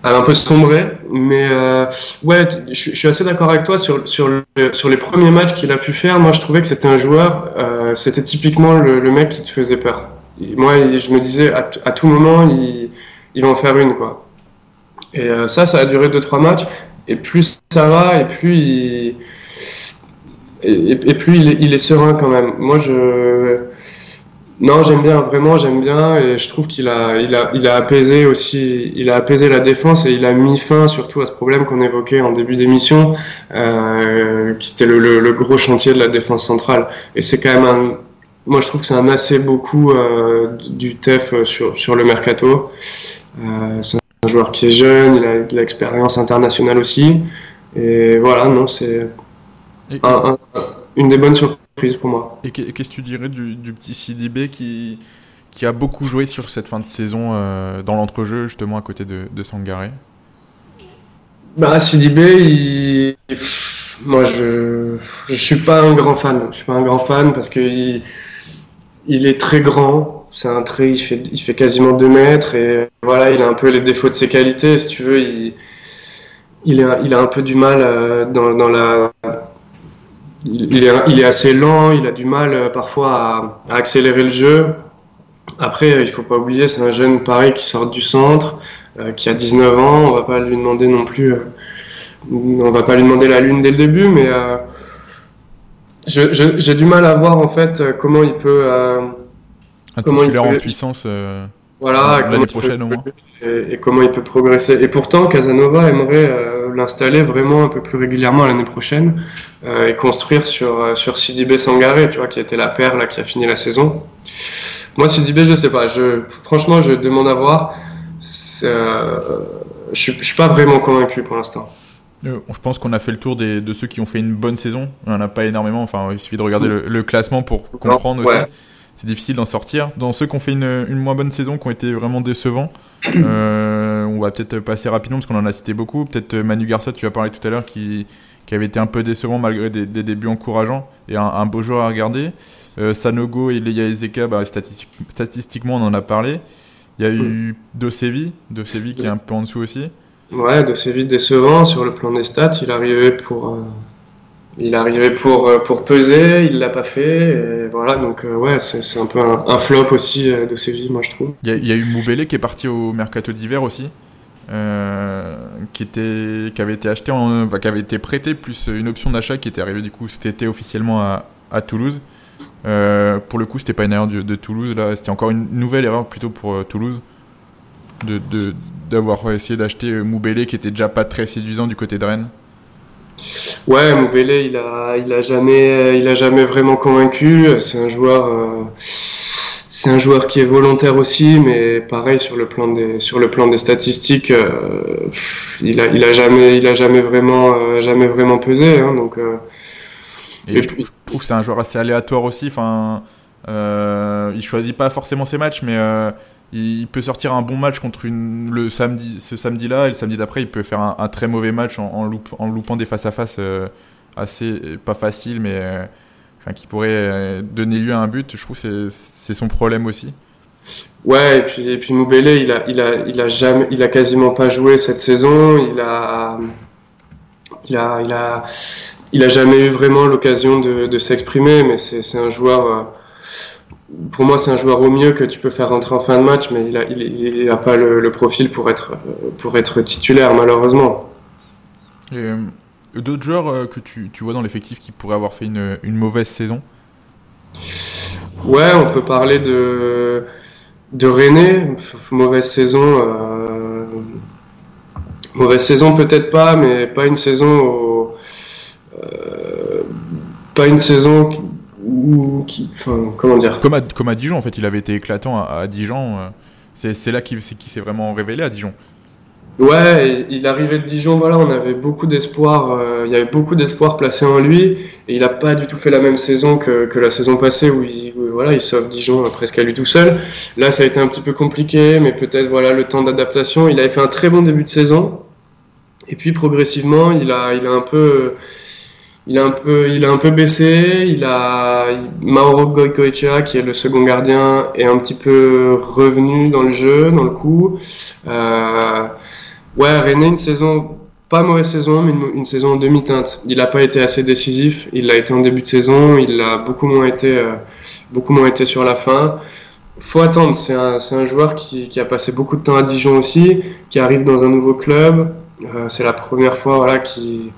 a un peu sombré. Mais euh, ouais, je, suis assez d'accord avec toi sur, sur, sur les premiers matchs qu'il a pu faire. Moi, je trouvais que c'était un joueur, euh, c'était typiquement le, le, mec qui te faisait peur. Moi, je me disais, à, tout moment, il, il va en faire une. quoi. Et euh, ça, ça a duré 2-3 matchs. Et plus ça va, et plus il, et, plus il est, serein quand même. Moi, je non, j'aime bien, vraiment, j'aime bien, et je trouve qu'il a, il a, apaisé aussi, il a apaisé la défense et il a mis fin surtout à ce problème qu'on évoquait en début d'émission, euh, qui était le, gros chantier de la défense centrale. Et c'est quand même un, moi je trouve que c'est un assez beaucoup euh, du TEF sur, sur le mercato. Euh, c'est un joueur qui est jeune, il a de l'expérience internationale aussi, et voilà, non, c'est un, un, une des bonnes surprises pour moi. Et qu'est-ce que tu dirais du, du, petit CDB qui, qui a beaucoup joué sur cette fin de saison euh, dans l'entrejeu, justement à côté de, de Sangaré? Bah, CDB, il... moi je je suis pas un grand fan. Je suis pas un grand fan parce que il, il est très grand. C'est un trait, il fait, quasiment 2 mètres et voilà, il a un peu les défauts de ses qualités. Si tu veux, il, il, a, un peu du mal euh, dans, dans la il est, il est, assez lent, il a du mal euh, parfois à, accélérer le jeu. Après, il faut pas oublier, c'est un jeune pareil qui sort du centre, euh, qui a 19 ans. On va pas lui demander non plus, euh, on va pas lui demander la lune dès le début, mais euh, j'ai du mal à voir en fait comment il peut. un comment il peut, en puissance. voilà, l'année prochaine au moins. Et, et, comment il peut progresser. Et pourtant, Casanova aimerait l'installer vraiment un peu plus régulièrement l'année prochaine euh, et construire sur, euh, sur Sidibé Sangaré, tu vois, qui était la perle qui a fini la saison. Moi, Sidibé, je sais pas. Je, franchement, je demande à voir. Euh, je, je suis pas vraiment convaincu pour l'instant. Euh, je pense qu'on a fait le tour des, de ceux qui ont fait une bonne saison. On en a pas énormément. Enfin, il suffit de regarder le, le classement pour comprendre aussi. C'est difficile d'en sortir. Dans ceux qui ont fait une, une, moins bonne saison, qui ont été vraiment décevants, euh, on va peut-être passer rapidement parce qu'on en a cité beaucoup. Peut-être Manu Garça, tu as parlé tout à l'heure, qui, qui avait été un peu décevant malgré des, des débuts encourageants et un, un, beau joueur à regarder. Euh, Sanogo et Leia Ezeka, bah, statistique, statistiquement, on en a parlé. Il y a eu Dosevi, Dosevi qui est un peu en dessous aussi. Ouais, Dosevi décevant sur le plan des stats. Il arrivait pour, euh, il arrivait pour, euh, pour peser, il l'a pas fait. Voilà, donc euh, ouais, c'est un peu un, flop aussi euh, Dosevi, moi je trouve. Il y, a, eu Moubele qui est parti au mercato d'hiver aussi. Euh, qui était qui avait été acheté qui avait été prêté plus une option d'achat qui était arrivée du coup cet été officiellement à, à Toulouse pour le coup c'était pas une erreur de, de Toulouse là c'était encore une nouvelle erreur plutôt pour Toulouse de d'avoir essayé d'acheter Moubele qui était déjà pas très séduisant du côté de Rennes ouais Moubele il a il a jamais il a jamais vraiment convaincu c'est un joueur euh, c'est un joueur qui est volontaire aussi, mais pareil sur le plan des sur le plan des statistiques, euh, il a il a jamais il a jamais vraiment euh, jamais vraiment pesé. Hein, donc euh, Et, je, trouve que c'est un joueur assez aléatoire aussi. Enfin, euh, il choisit pas forcément ses matchs, mais euh, il peut sortir un bon match contre le samedi, ce samedi-là, et le samedi d'après, il peut faire un, très mauvais match en, en, loupant des face-à-face euh, assez pas facile, mais enfin, qui pourrait donner lieu à un but. Je trouve que c'est son problème aussi. Ouais, et puis, et Moubele, il a, il, a, il, a jamais, il a quasiment pas joué cette saison. Il a, il a, il a, il a jamais eu vraiment l'occasion de s'exprimer, mais c'est un joueur. Pour moi, c'est un joueur au mieux que tu peux faire rentrer en fin de match, mais il a, il, il a pas le, le, profil pour être, pour être titulaire, malheureusement. Et euh, d'autres joueurs euh, que tu, tu vois dans l'effectif qui pourraient avoir fait une, une mauvaise saison? Ouais, on peut parler de de René, mauvaise saison. Euh, mauvaise saison peut-être pas, mais pas une saison euh, pas une saison qui, enfin, comment dire? Comme à, comme à Dijon en fait, il avait été éclatant à, Dijon. Euh, c'est là qu'il s'est vraiment révélé à Dijon. Ouais, il arrivait de Dijon, voilà, on avait beaucoup d'espoir, euh, il y avait beaucoup d'espoir placé en lui, et il n'a pas du tout fait la même saison que, que la saison passée où il, voilà, il sauve Dijon presque à lui tout seul. Là, ça a été un petit peu compliqué, mais peut-être voilà le temps d'adaptation. Il avait fait un très bon début de saison, et puis progressivement, il a, il a un peu, il a un peu, il a un peu baissé. Il a Mauro Goicoechea, qui est le second gardien, est un petit peu revenu dans le jeu, dans le coup. Euh, Ouais, René, une saison, pas mauvaise saison, mais une, saison en demi-teinte. Il n'a pas été assez décisif. Il l'a été en début de saison. Il a beaucoup moins été, euh, beaucoup moins été sur la fin. Faut attendre. C'est un, un, joueur qui, a passé beaucoup de temps à Dijon aussi, qui arrive dans un nouveau club. Euh, c'est la première fois, voilà, qui,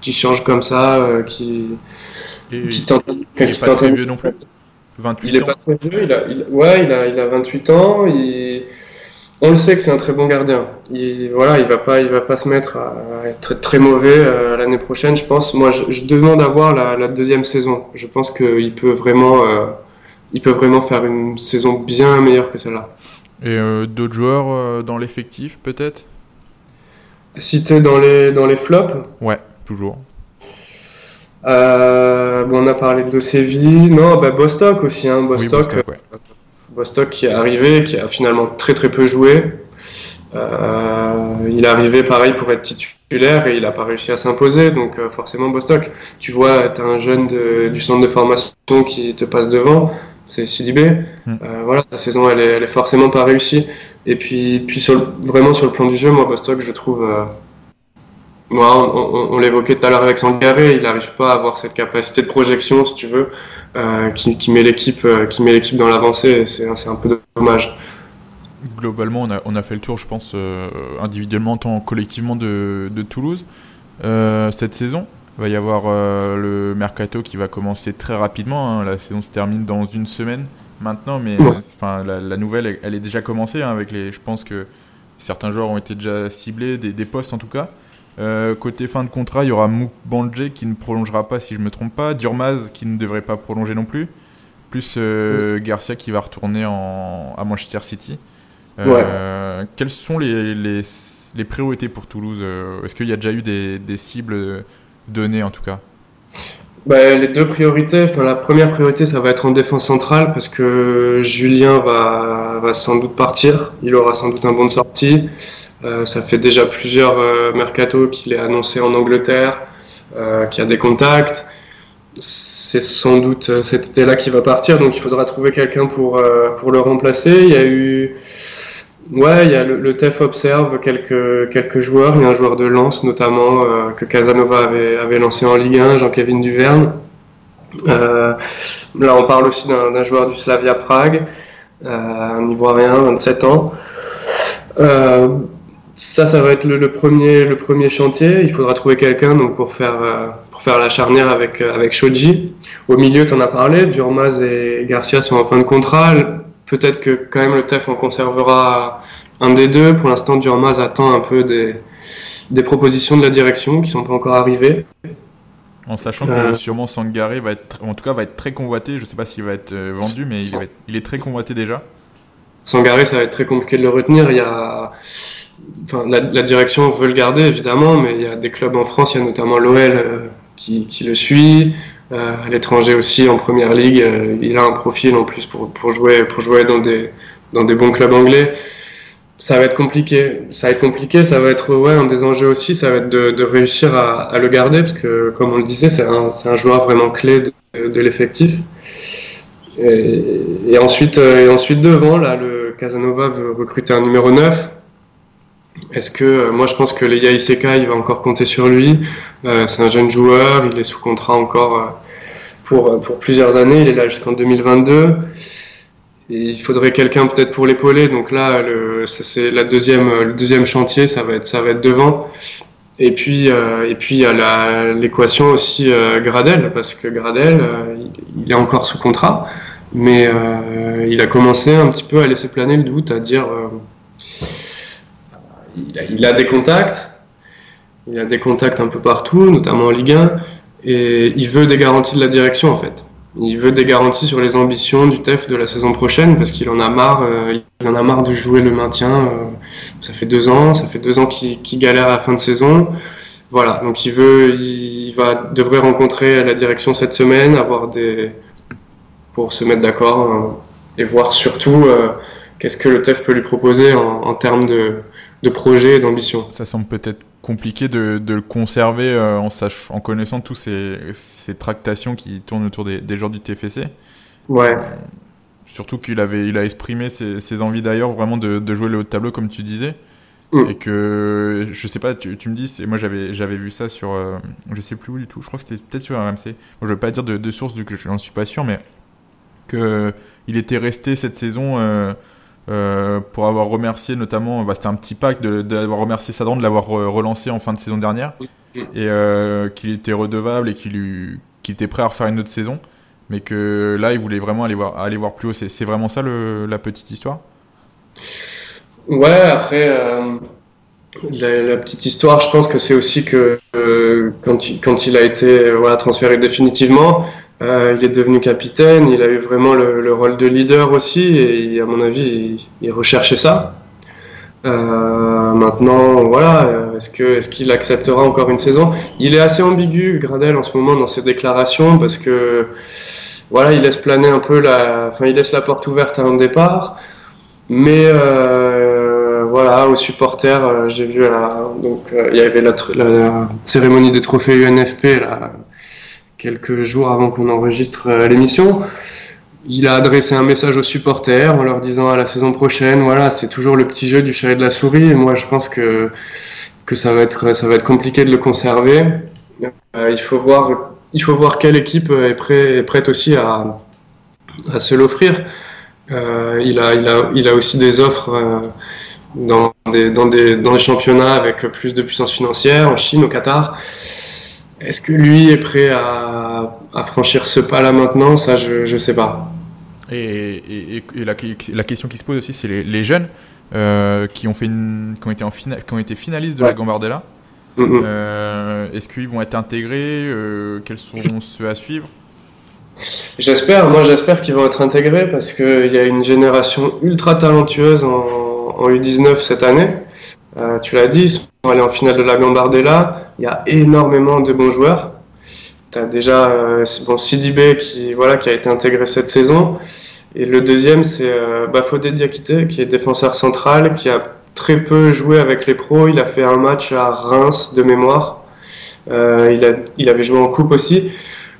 qui change comme ça, euh, qui, qui tente. Il n'est pas très vieux non plus. 28 il est pas très vieux. Il a, il, ouais, il a, il a 28 ans. Il, on le sait que c'est un très bon gardien. Il, voilà, il va pas, il va pas se mettre à être très mauvais euh, l'année prochaine. Je pense. Moi, je, demande à voir la, deuxième saison. Je pense qu'il peut vraiment, euh, il peut vraiment faire une saison bien meilleure que celle-là. Et euh, d'autres joueurs dans l'effectif, peut-être? Cité dans les dans les flops? Ouais, toujours. bon, on a parlé de Séville. Non, bah, Bostock aussi. Hein. Bostock, Bostock qui est arrivé, qui a finalement très très peu joué. Euh, il est arrivé pareil pour être titulaire et il n'a pas réussi à s'imposer. Donc euh, forcément Bostock, tu vois, tu as un jeune du centre de formation qui te passe devant, c'est Sidibé. Mm. Euh, voilà, ta saison elle est, elle est, forcément pas réussie. Et puis, puis sur vraiment sur le plan du jeu, moi Bostock, je trouve moi, on, l'évoquait tout à l'heure avec Sangaré, il n'arrive pas à avoir cette capacité de projection, si tu veux, euh, qui, met l'équipe, euh, qui met l'équipe dans l'avancée. C'est, un peu dommage. Globalement, on a, on a fait le tour, je pense, euh, individuellement, tant collectivement de, de Toulouse cette saison. Il va y avoir le mercato qui va commencer très rapidement. Hein. La saison se termine dans une semaine maintenant, mais enfin la, nouvelle, elle, est déjà commencée hein, avec les. Je pense que certains joueurs ont été déjà ciblés, des, des postes en tout cas. Euh, côté fin de contrat, il y aura Mouk Bandje qui ne prolongera pas si je me trompe pas, Durmaz qui ne devrait pas prolonger non plus, plus euh, Garcia qui va retourner en, à Manchester City. Euh, quelles sont les, les, les, priorités pour Toulouse? Est-ce qu'il y a déjà eu des, des cibles données en tout cas? Bah, les deux priorités, enfin la première priorité, ça va être en défense centrale parce que Julien va, va sans doute partir. Il aura sans doute un bon de sortie. Euh, ça fait déjà plusieurs euh, mercato qu'il est annoncé en Angleterre, euh, qu'il a des contacts. C'est sans doute euh, cet été-là qu'il va partir, donc il faudra trouver quelqu'un pour, euh, pour le remplacer. Il y a eu Ouais, il y a le, TEF observe quelques, quelques joueurs. Il y a un joueur de Lens notamment euh, que Casanova avait, avait lancé en Ligue 1, Jean-Kévin Duverne. Euh, là, on parle aussi d'un joueur du Slavia Prague, euh, un Ivoirien, 27 ans. Euh, ça, ça va être le, le, premier, le premier chantier. Il faudra trouver quelqu'un pour faire, pour faire la charnière avec, avec Shoji. Au milieu, tu en as parlé, Durmaz et Garcia sont en fin de contrat Peut-être que quand même le TEF en conservera un des deux. Pour l'instant, Durmaz attend un peu des, des propositions de la direction qui sont pas encore arrivées. En sachant que euh. sûrement Sangaré va être, en tout cas, va être très convoité. Je ne sais pas s'il va être euh, vendu, mais il, il, est très convoité déjà. Sangaré, ça va être très compliqué de le retenir. Il y a, enfin, la, la, direction veut le garder évidemment, mais il y a des clubs en France, il y a notamment l'OL euh, qui, qui, le suit. À l'étranger aussi, en première ligue. il a un profil en plus pour, pour, jouer, pour jouer dans des, dans des bons clubs anglais ça va être compliqué. Ça va être compliqué. Ça va être ouais un des enjeux aussi. Ça va être de, réussir à, le garder parce que comme on le disait, c'est un, un, joueur vraiment clé de, l'effectif. Et, ensuite et ensuite devant là, le Casanova veut recruter un numéro 9. Est-ce que moi je pense que Leia Iseka il va encore compter sur lui. Euh, c'est un jeune joueur. Il est sous contrat encore euh, pour pour plusieurs années. Il est là jusqu'en 2022 il faudrait quelqu'un peut-être pour l'épauler. Donc là, c'est la deuxième, le deuxième chantier, ça va être, ça va être devant. Et puis, euh, et puis il y a l'équation aussi euh, Gradel, parce que Gradel, euh, il, est encore sous contrat, mais euh, il a commencé un petit peu à laisser planer le doute, à dire, il a, des contacts, il a des contacts un peu partout, notamment en Ligue 1, et il veut des garanties de la direction en fait. Il veut des garanties sur les ambitions du TEF de la saison prochaine parce qu'il en a marre. Euh, il en a marre de jouer le maintien. Euh, ça fait deux ans, ça fait deux ans qu'il galère à la fin de saison. Voilà, donc il veut, il va devrait rencontrer la direction cette semaine, avoir des pour se mettre d'accord euh, et voir surtout qu'est-ce que le TEF peut lui proposer en termes de, de projet et d'ambition. Ça semble peut-être compliqué de, de, le conserver euh, en, sach en connaissant tous ces, ces, tractations qui tournent autour des, des joueurs du TFC. Ouais. surtout qu'il avait, il a exprimé ses, ses envies d'ailleurs vraiment de, de, jouer le haut de tableau comme tu disais. Mm. Et que je sais pas, tu, tu me dis, moi j'avais j'avais vu ça sur, euh, je sais plus où du tout. Je crois que c'était peut-être sur RMC. Moi je veux pas dire de, de source vu que je n'en suis pas sûr, mais que il était resté cette saison. Euh, euh, pour avoir remercié notamment, bah, c'était un petit pacte d'avoir remercié Sadran de l'avoir relancé en fin de saison dernière et euh, qu'il était redevable et qu'il était prêt à refaire une autre saison, mais que là il voulait vraiment aller voir, aller voir plus haut. C'est vraiment ça le, la petite histoire? Ouais, après. Euh... La, la, petite histoire, je pense que c'est aussi que euh, quand, il, quand il a été voilà, transféré définitivement, euh, il est devenu capitaine, il a eu vraiment le, le, rôle de leader aussi, et à mon avis, il, recherchait ça. Euh, maintenant, voilà, est-ce que est-ce qu'il acceptera encore une saison? Il est assez ambigu, Gradel, en ce moment dans ses déclarations, parce que voilà, il laisse planer un peu la, enfin, il laisse la porte ouverte à un départ, mais euh, voilà, aux supporters, euh, j'ai vu la, donc euh, il y avait la, la, cérémonie des trophées UNFP là quelques jours avant qu'on enregistre euh, l'émission. Il a adressé un message aux supporters en leur disant à la saison prochaine, voilà, c'est toujours le petit jeu du chat de la souris. Moi, je pense que, que ça, va être, ça va être compliqué de le conserver. Euh, il, faut voir, il faut voir quelle équipe est, prêt, est prête aussi à, à se l'offrir. Euh, il, a, il, a, il a aussi des offres dans, des, dans, des, dans des championnats avec plus de puissance financière, en Chine, au Qatar. Est-ce que lui est prêt à, à franchir ce pas-là maintenant? Ça, je ne sais pas. Et, et, et la, la, question qui se pose aussi, c'est les, les, jeunes euh, qui, ont fait une, qui, ont été en fina, qui ont été finalistes de ouais. la Gambardella. Mm -hmm. euh, Est-ce qu'ils vont être intégrés? Euh, Quels sont ceux à suivre? J'espère, moi j'espère qu'ils vont être intégrés parce qu'il y a une génération ultra talentueuse en, en U19 cette année. Euh, tu l'as dit, ils sont allés en finale de la Gambardella. Il y a énormément de bons joueurs. Tu as déjà euh, bon, Sidibé qui, voilà, qui a été intégré cette saison. Et le deuxième, c'est euh, Bafodé Diakité, qui est défenseur central, qui a très peu joué avec les pros. Il a fait un match à Reims de mémoire. Euh, il, a, il avait joué en coupe aussi.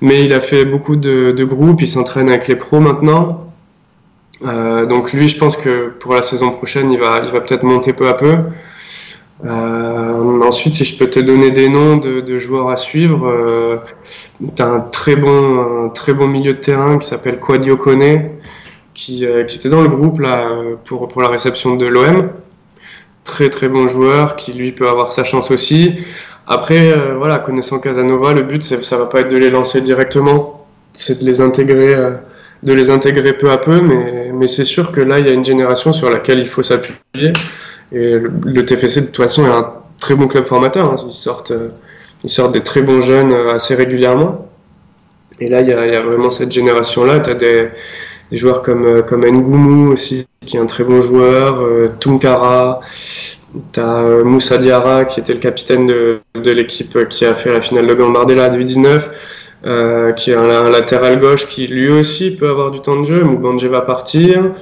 Mais il a fait beaucoup de, groupes. Il s'entraîne avec les pros maintenant. Euh, donc lui, je pense que pour la saison prochaine, il va, il va peut-être monter peu à peu. Euh, ensuite, si je peux te donner des noms de, de joueurs à suivre, euh, tu as un très, bon, un très bon milieu de terrain qui s'appelle Quadio Kone, qui, euh, qui, était dans le groupe là, pour, pour la réception de l'OM. Très très bon joueur qui lui peut avoir sa chance aussi. Après, euh, voilà, connaissant Casanova, le but ça va pas être de les lancer directement, c'est de les intégrer, euh, de les intégrer peu à peu. Mais, mais c'est sûr que là, il y a une génération sur laquelle il faut s'appuyer. Et le, TFC, de toute façon, est un très bon club formateur. Hein. Ils, sortent, euh, ils sortent des très bons jeunes euh, assez régulièrement. Et là, il y a, vraiment cette génération-là. Tu as des, joueurs comme, euh, comme Ngoumou aussi, qui est un très bon joueur, Tunkara, tu as euh, Moussa Diarra, qui était le capitaine de, l'équipe qui a fait la finale de Gambardella 2019. qui est un, latéral gauche qui lui aussi peut avoir du temps de jeu. Moubandje va partir.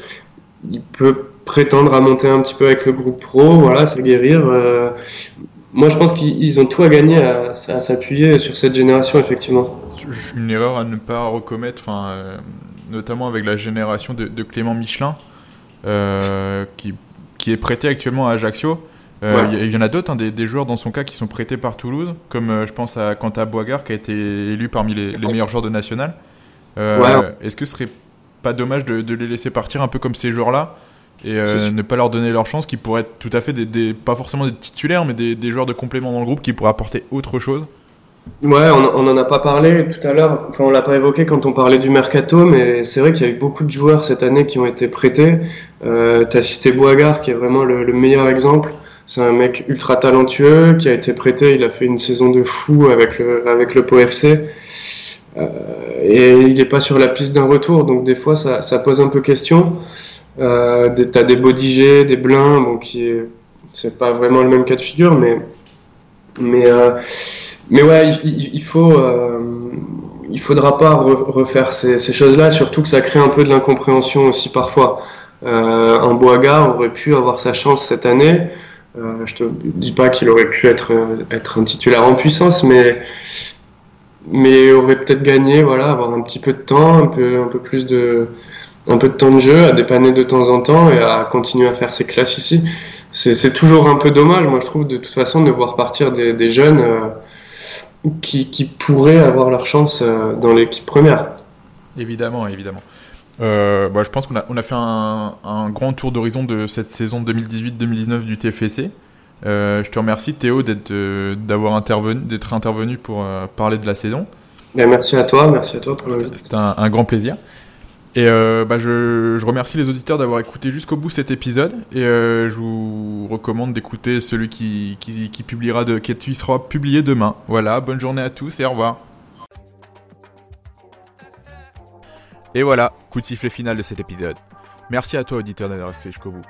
Il peut prétendre à monter un petit peu avec le groupe pro, voilà, c'est guérir. moi, je pense qu'ils ont tout à gagner à, s'appuyer sur cette génération, effectivement. Une erreur à ne pas recommettre, enfin, notamment avec la génération de, de Clément Michelin, qui, qui est prêté actuellement à Ajaccio. Euh, il y, en a d'autres, hein, des, joueurs dans son cas qui sont prêtés par Toulouse, comme euh, je pense à Quentin Boigard qui a été élu parmi les, meilleurs joueurs de National. Euh, est-ce que ce serait pas dommage de, les laisser partir un peu comme ces joueurs-là et ne pas leur donner leur chance, qui pourraient être tout à fait des, pas forcément des titulaires, mais des, joueurs de complément dans le groupe qui pourraient apporter autre chose Ouais, on, n'en a pas parlé tout à l'heure, enfin on l'a pas évoqué quand on parlait du mercato, mais c'est vrai qu'il y a eu beaucoup de joueurs cette année qui ont été prêtés. Euh, tu as cité Boigard qui est vraiment le meilleur exemple. C'est un mec ultra talentueux qui a été prêté. Il a fait une saison de fou avec le, avec le POFC. Euh, et il n'est pas sur la piste d'un retour. Donc, des fois, ça, ça pose un peu question. Euh, T'as des Bodiger, des Blins, bon, c'est pas vraiment le même cas de figure, mais, mais, euh, mais ouais, il, faut, euh, il faudra pas refaire ces, choses-là, surtout que ça crée un peu de l'incompréhension aussi parfois. Un Boaga aurait pu avoir sa chance cette année. Je te dis pas qu'il aurait pu être, être un titulaire en puissance, mais, mais aurait peut-être gagné, voilà, avoir un petit peu de temps, un peu, un peu plus de, un peu de temps de jeu, à dépanner de temps en temps et à continuer à faire ses classes ici. C'est toujours un peu dommage, moi je trouve, de toute façon, de voir partir des, des jeunes euh, qui, qui, pourraient avoir leur chance euh, dans l'équipe première. Évidemment, évidemment. Euh, bah, je pense qu'on a, on a fait un, un grand tour d'horizon de cette saison 2018-2019 du TFC. Euh, je te remercie Théo d'être, euh, d'avoir intervenu, d'être intervenu pour parler de la saison. Ben, merci à toi, merci à toi pour C'était un, un, grand plaisir. Et euh, bah, je, remercie les auditeurs d'avoir écouté jusqu'au bout cet épisode. Et je vous recommande d'écouter celui qui, publiera de, qui sera publié demain. Voilà, bonne journée à tous et au revoir. Et voilà, coup de sifflet final de cet épisode. Merci à toi auditeur d'être resté jusqu'au bout.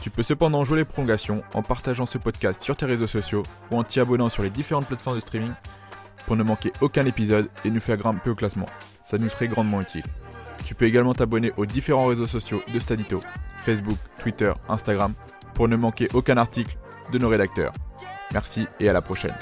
Tu peux cependant jouer les prolongations en partageant ce podcast sur tes réseaux sociaux ou en t'y abonnant sur les différentes plateformes de streaming pour ne manquer aucun épisode et nous faire grimper au classement. Ça nous serait grandement utile. Tu peux également t'abonner aux différents réseaux sociaux de Stadito, Facebook, Twitter, Instagram, pour ne manquer aucun article de nos rédacteurs. Merci et à la prochaine.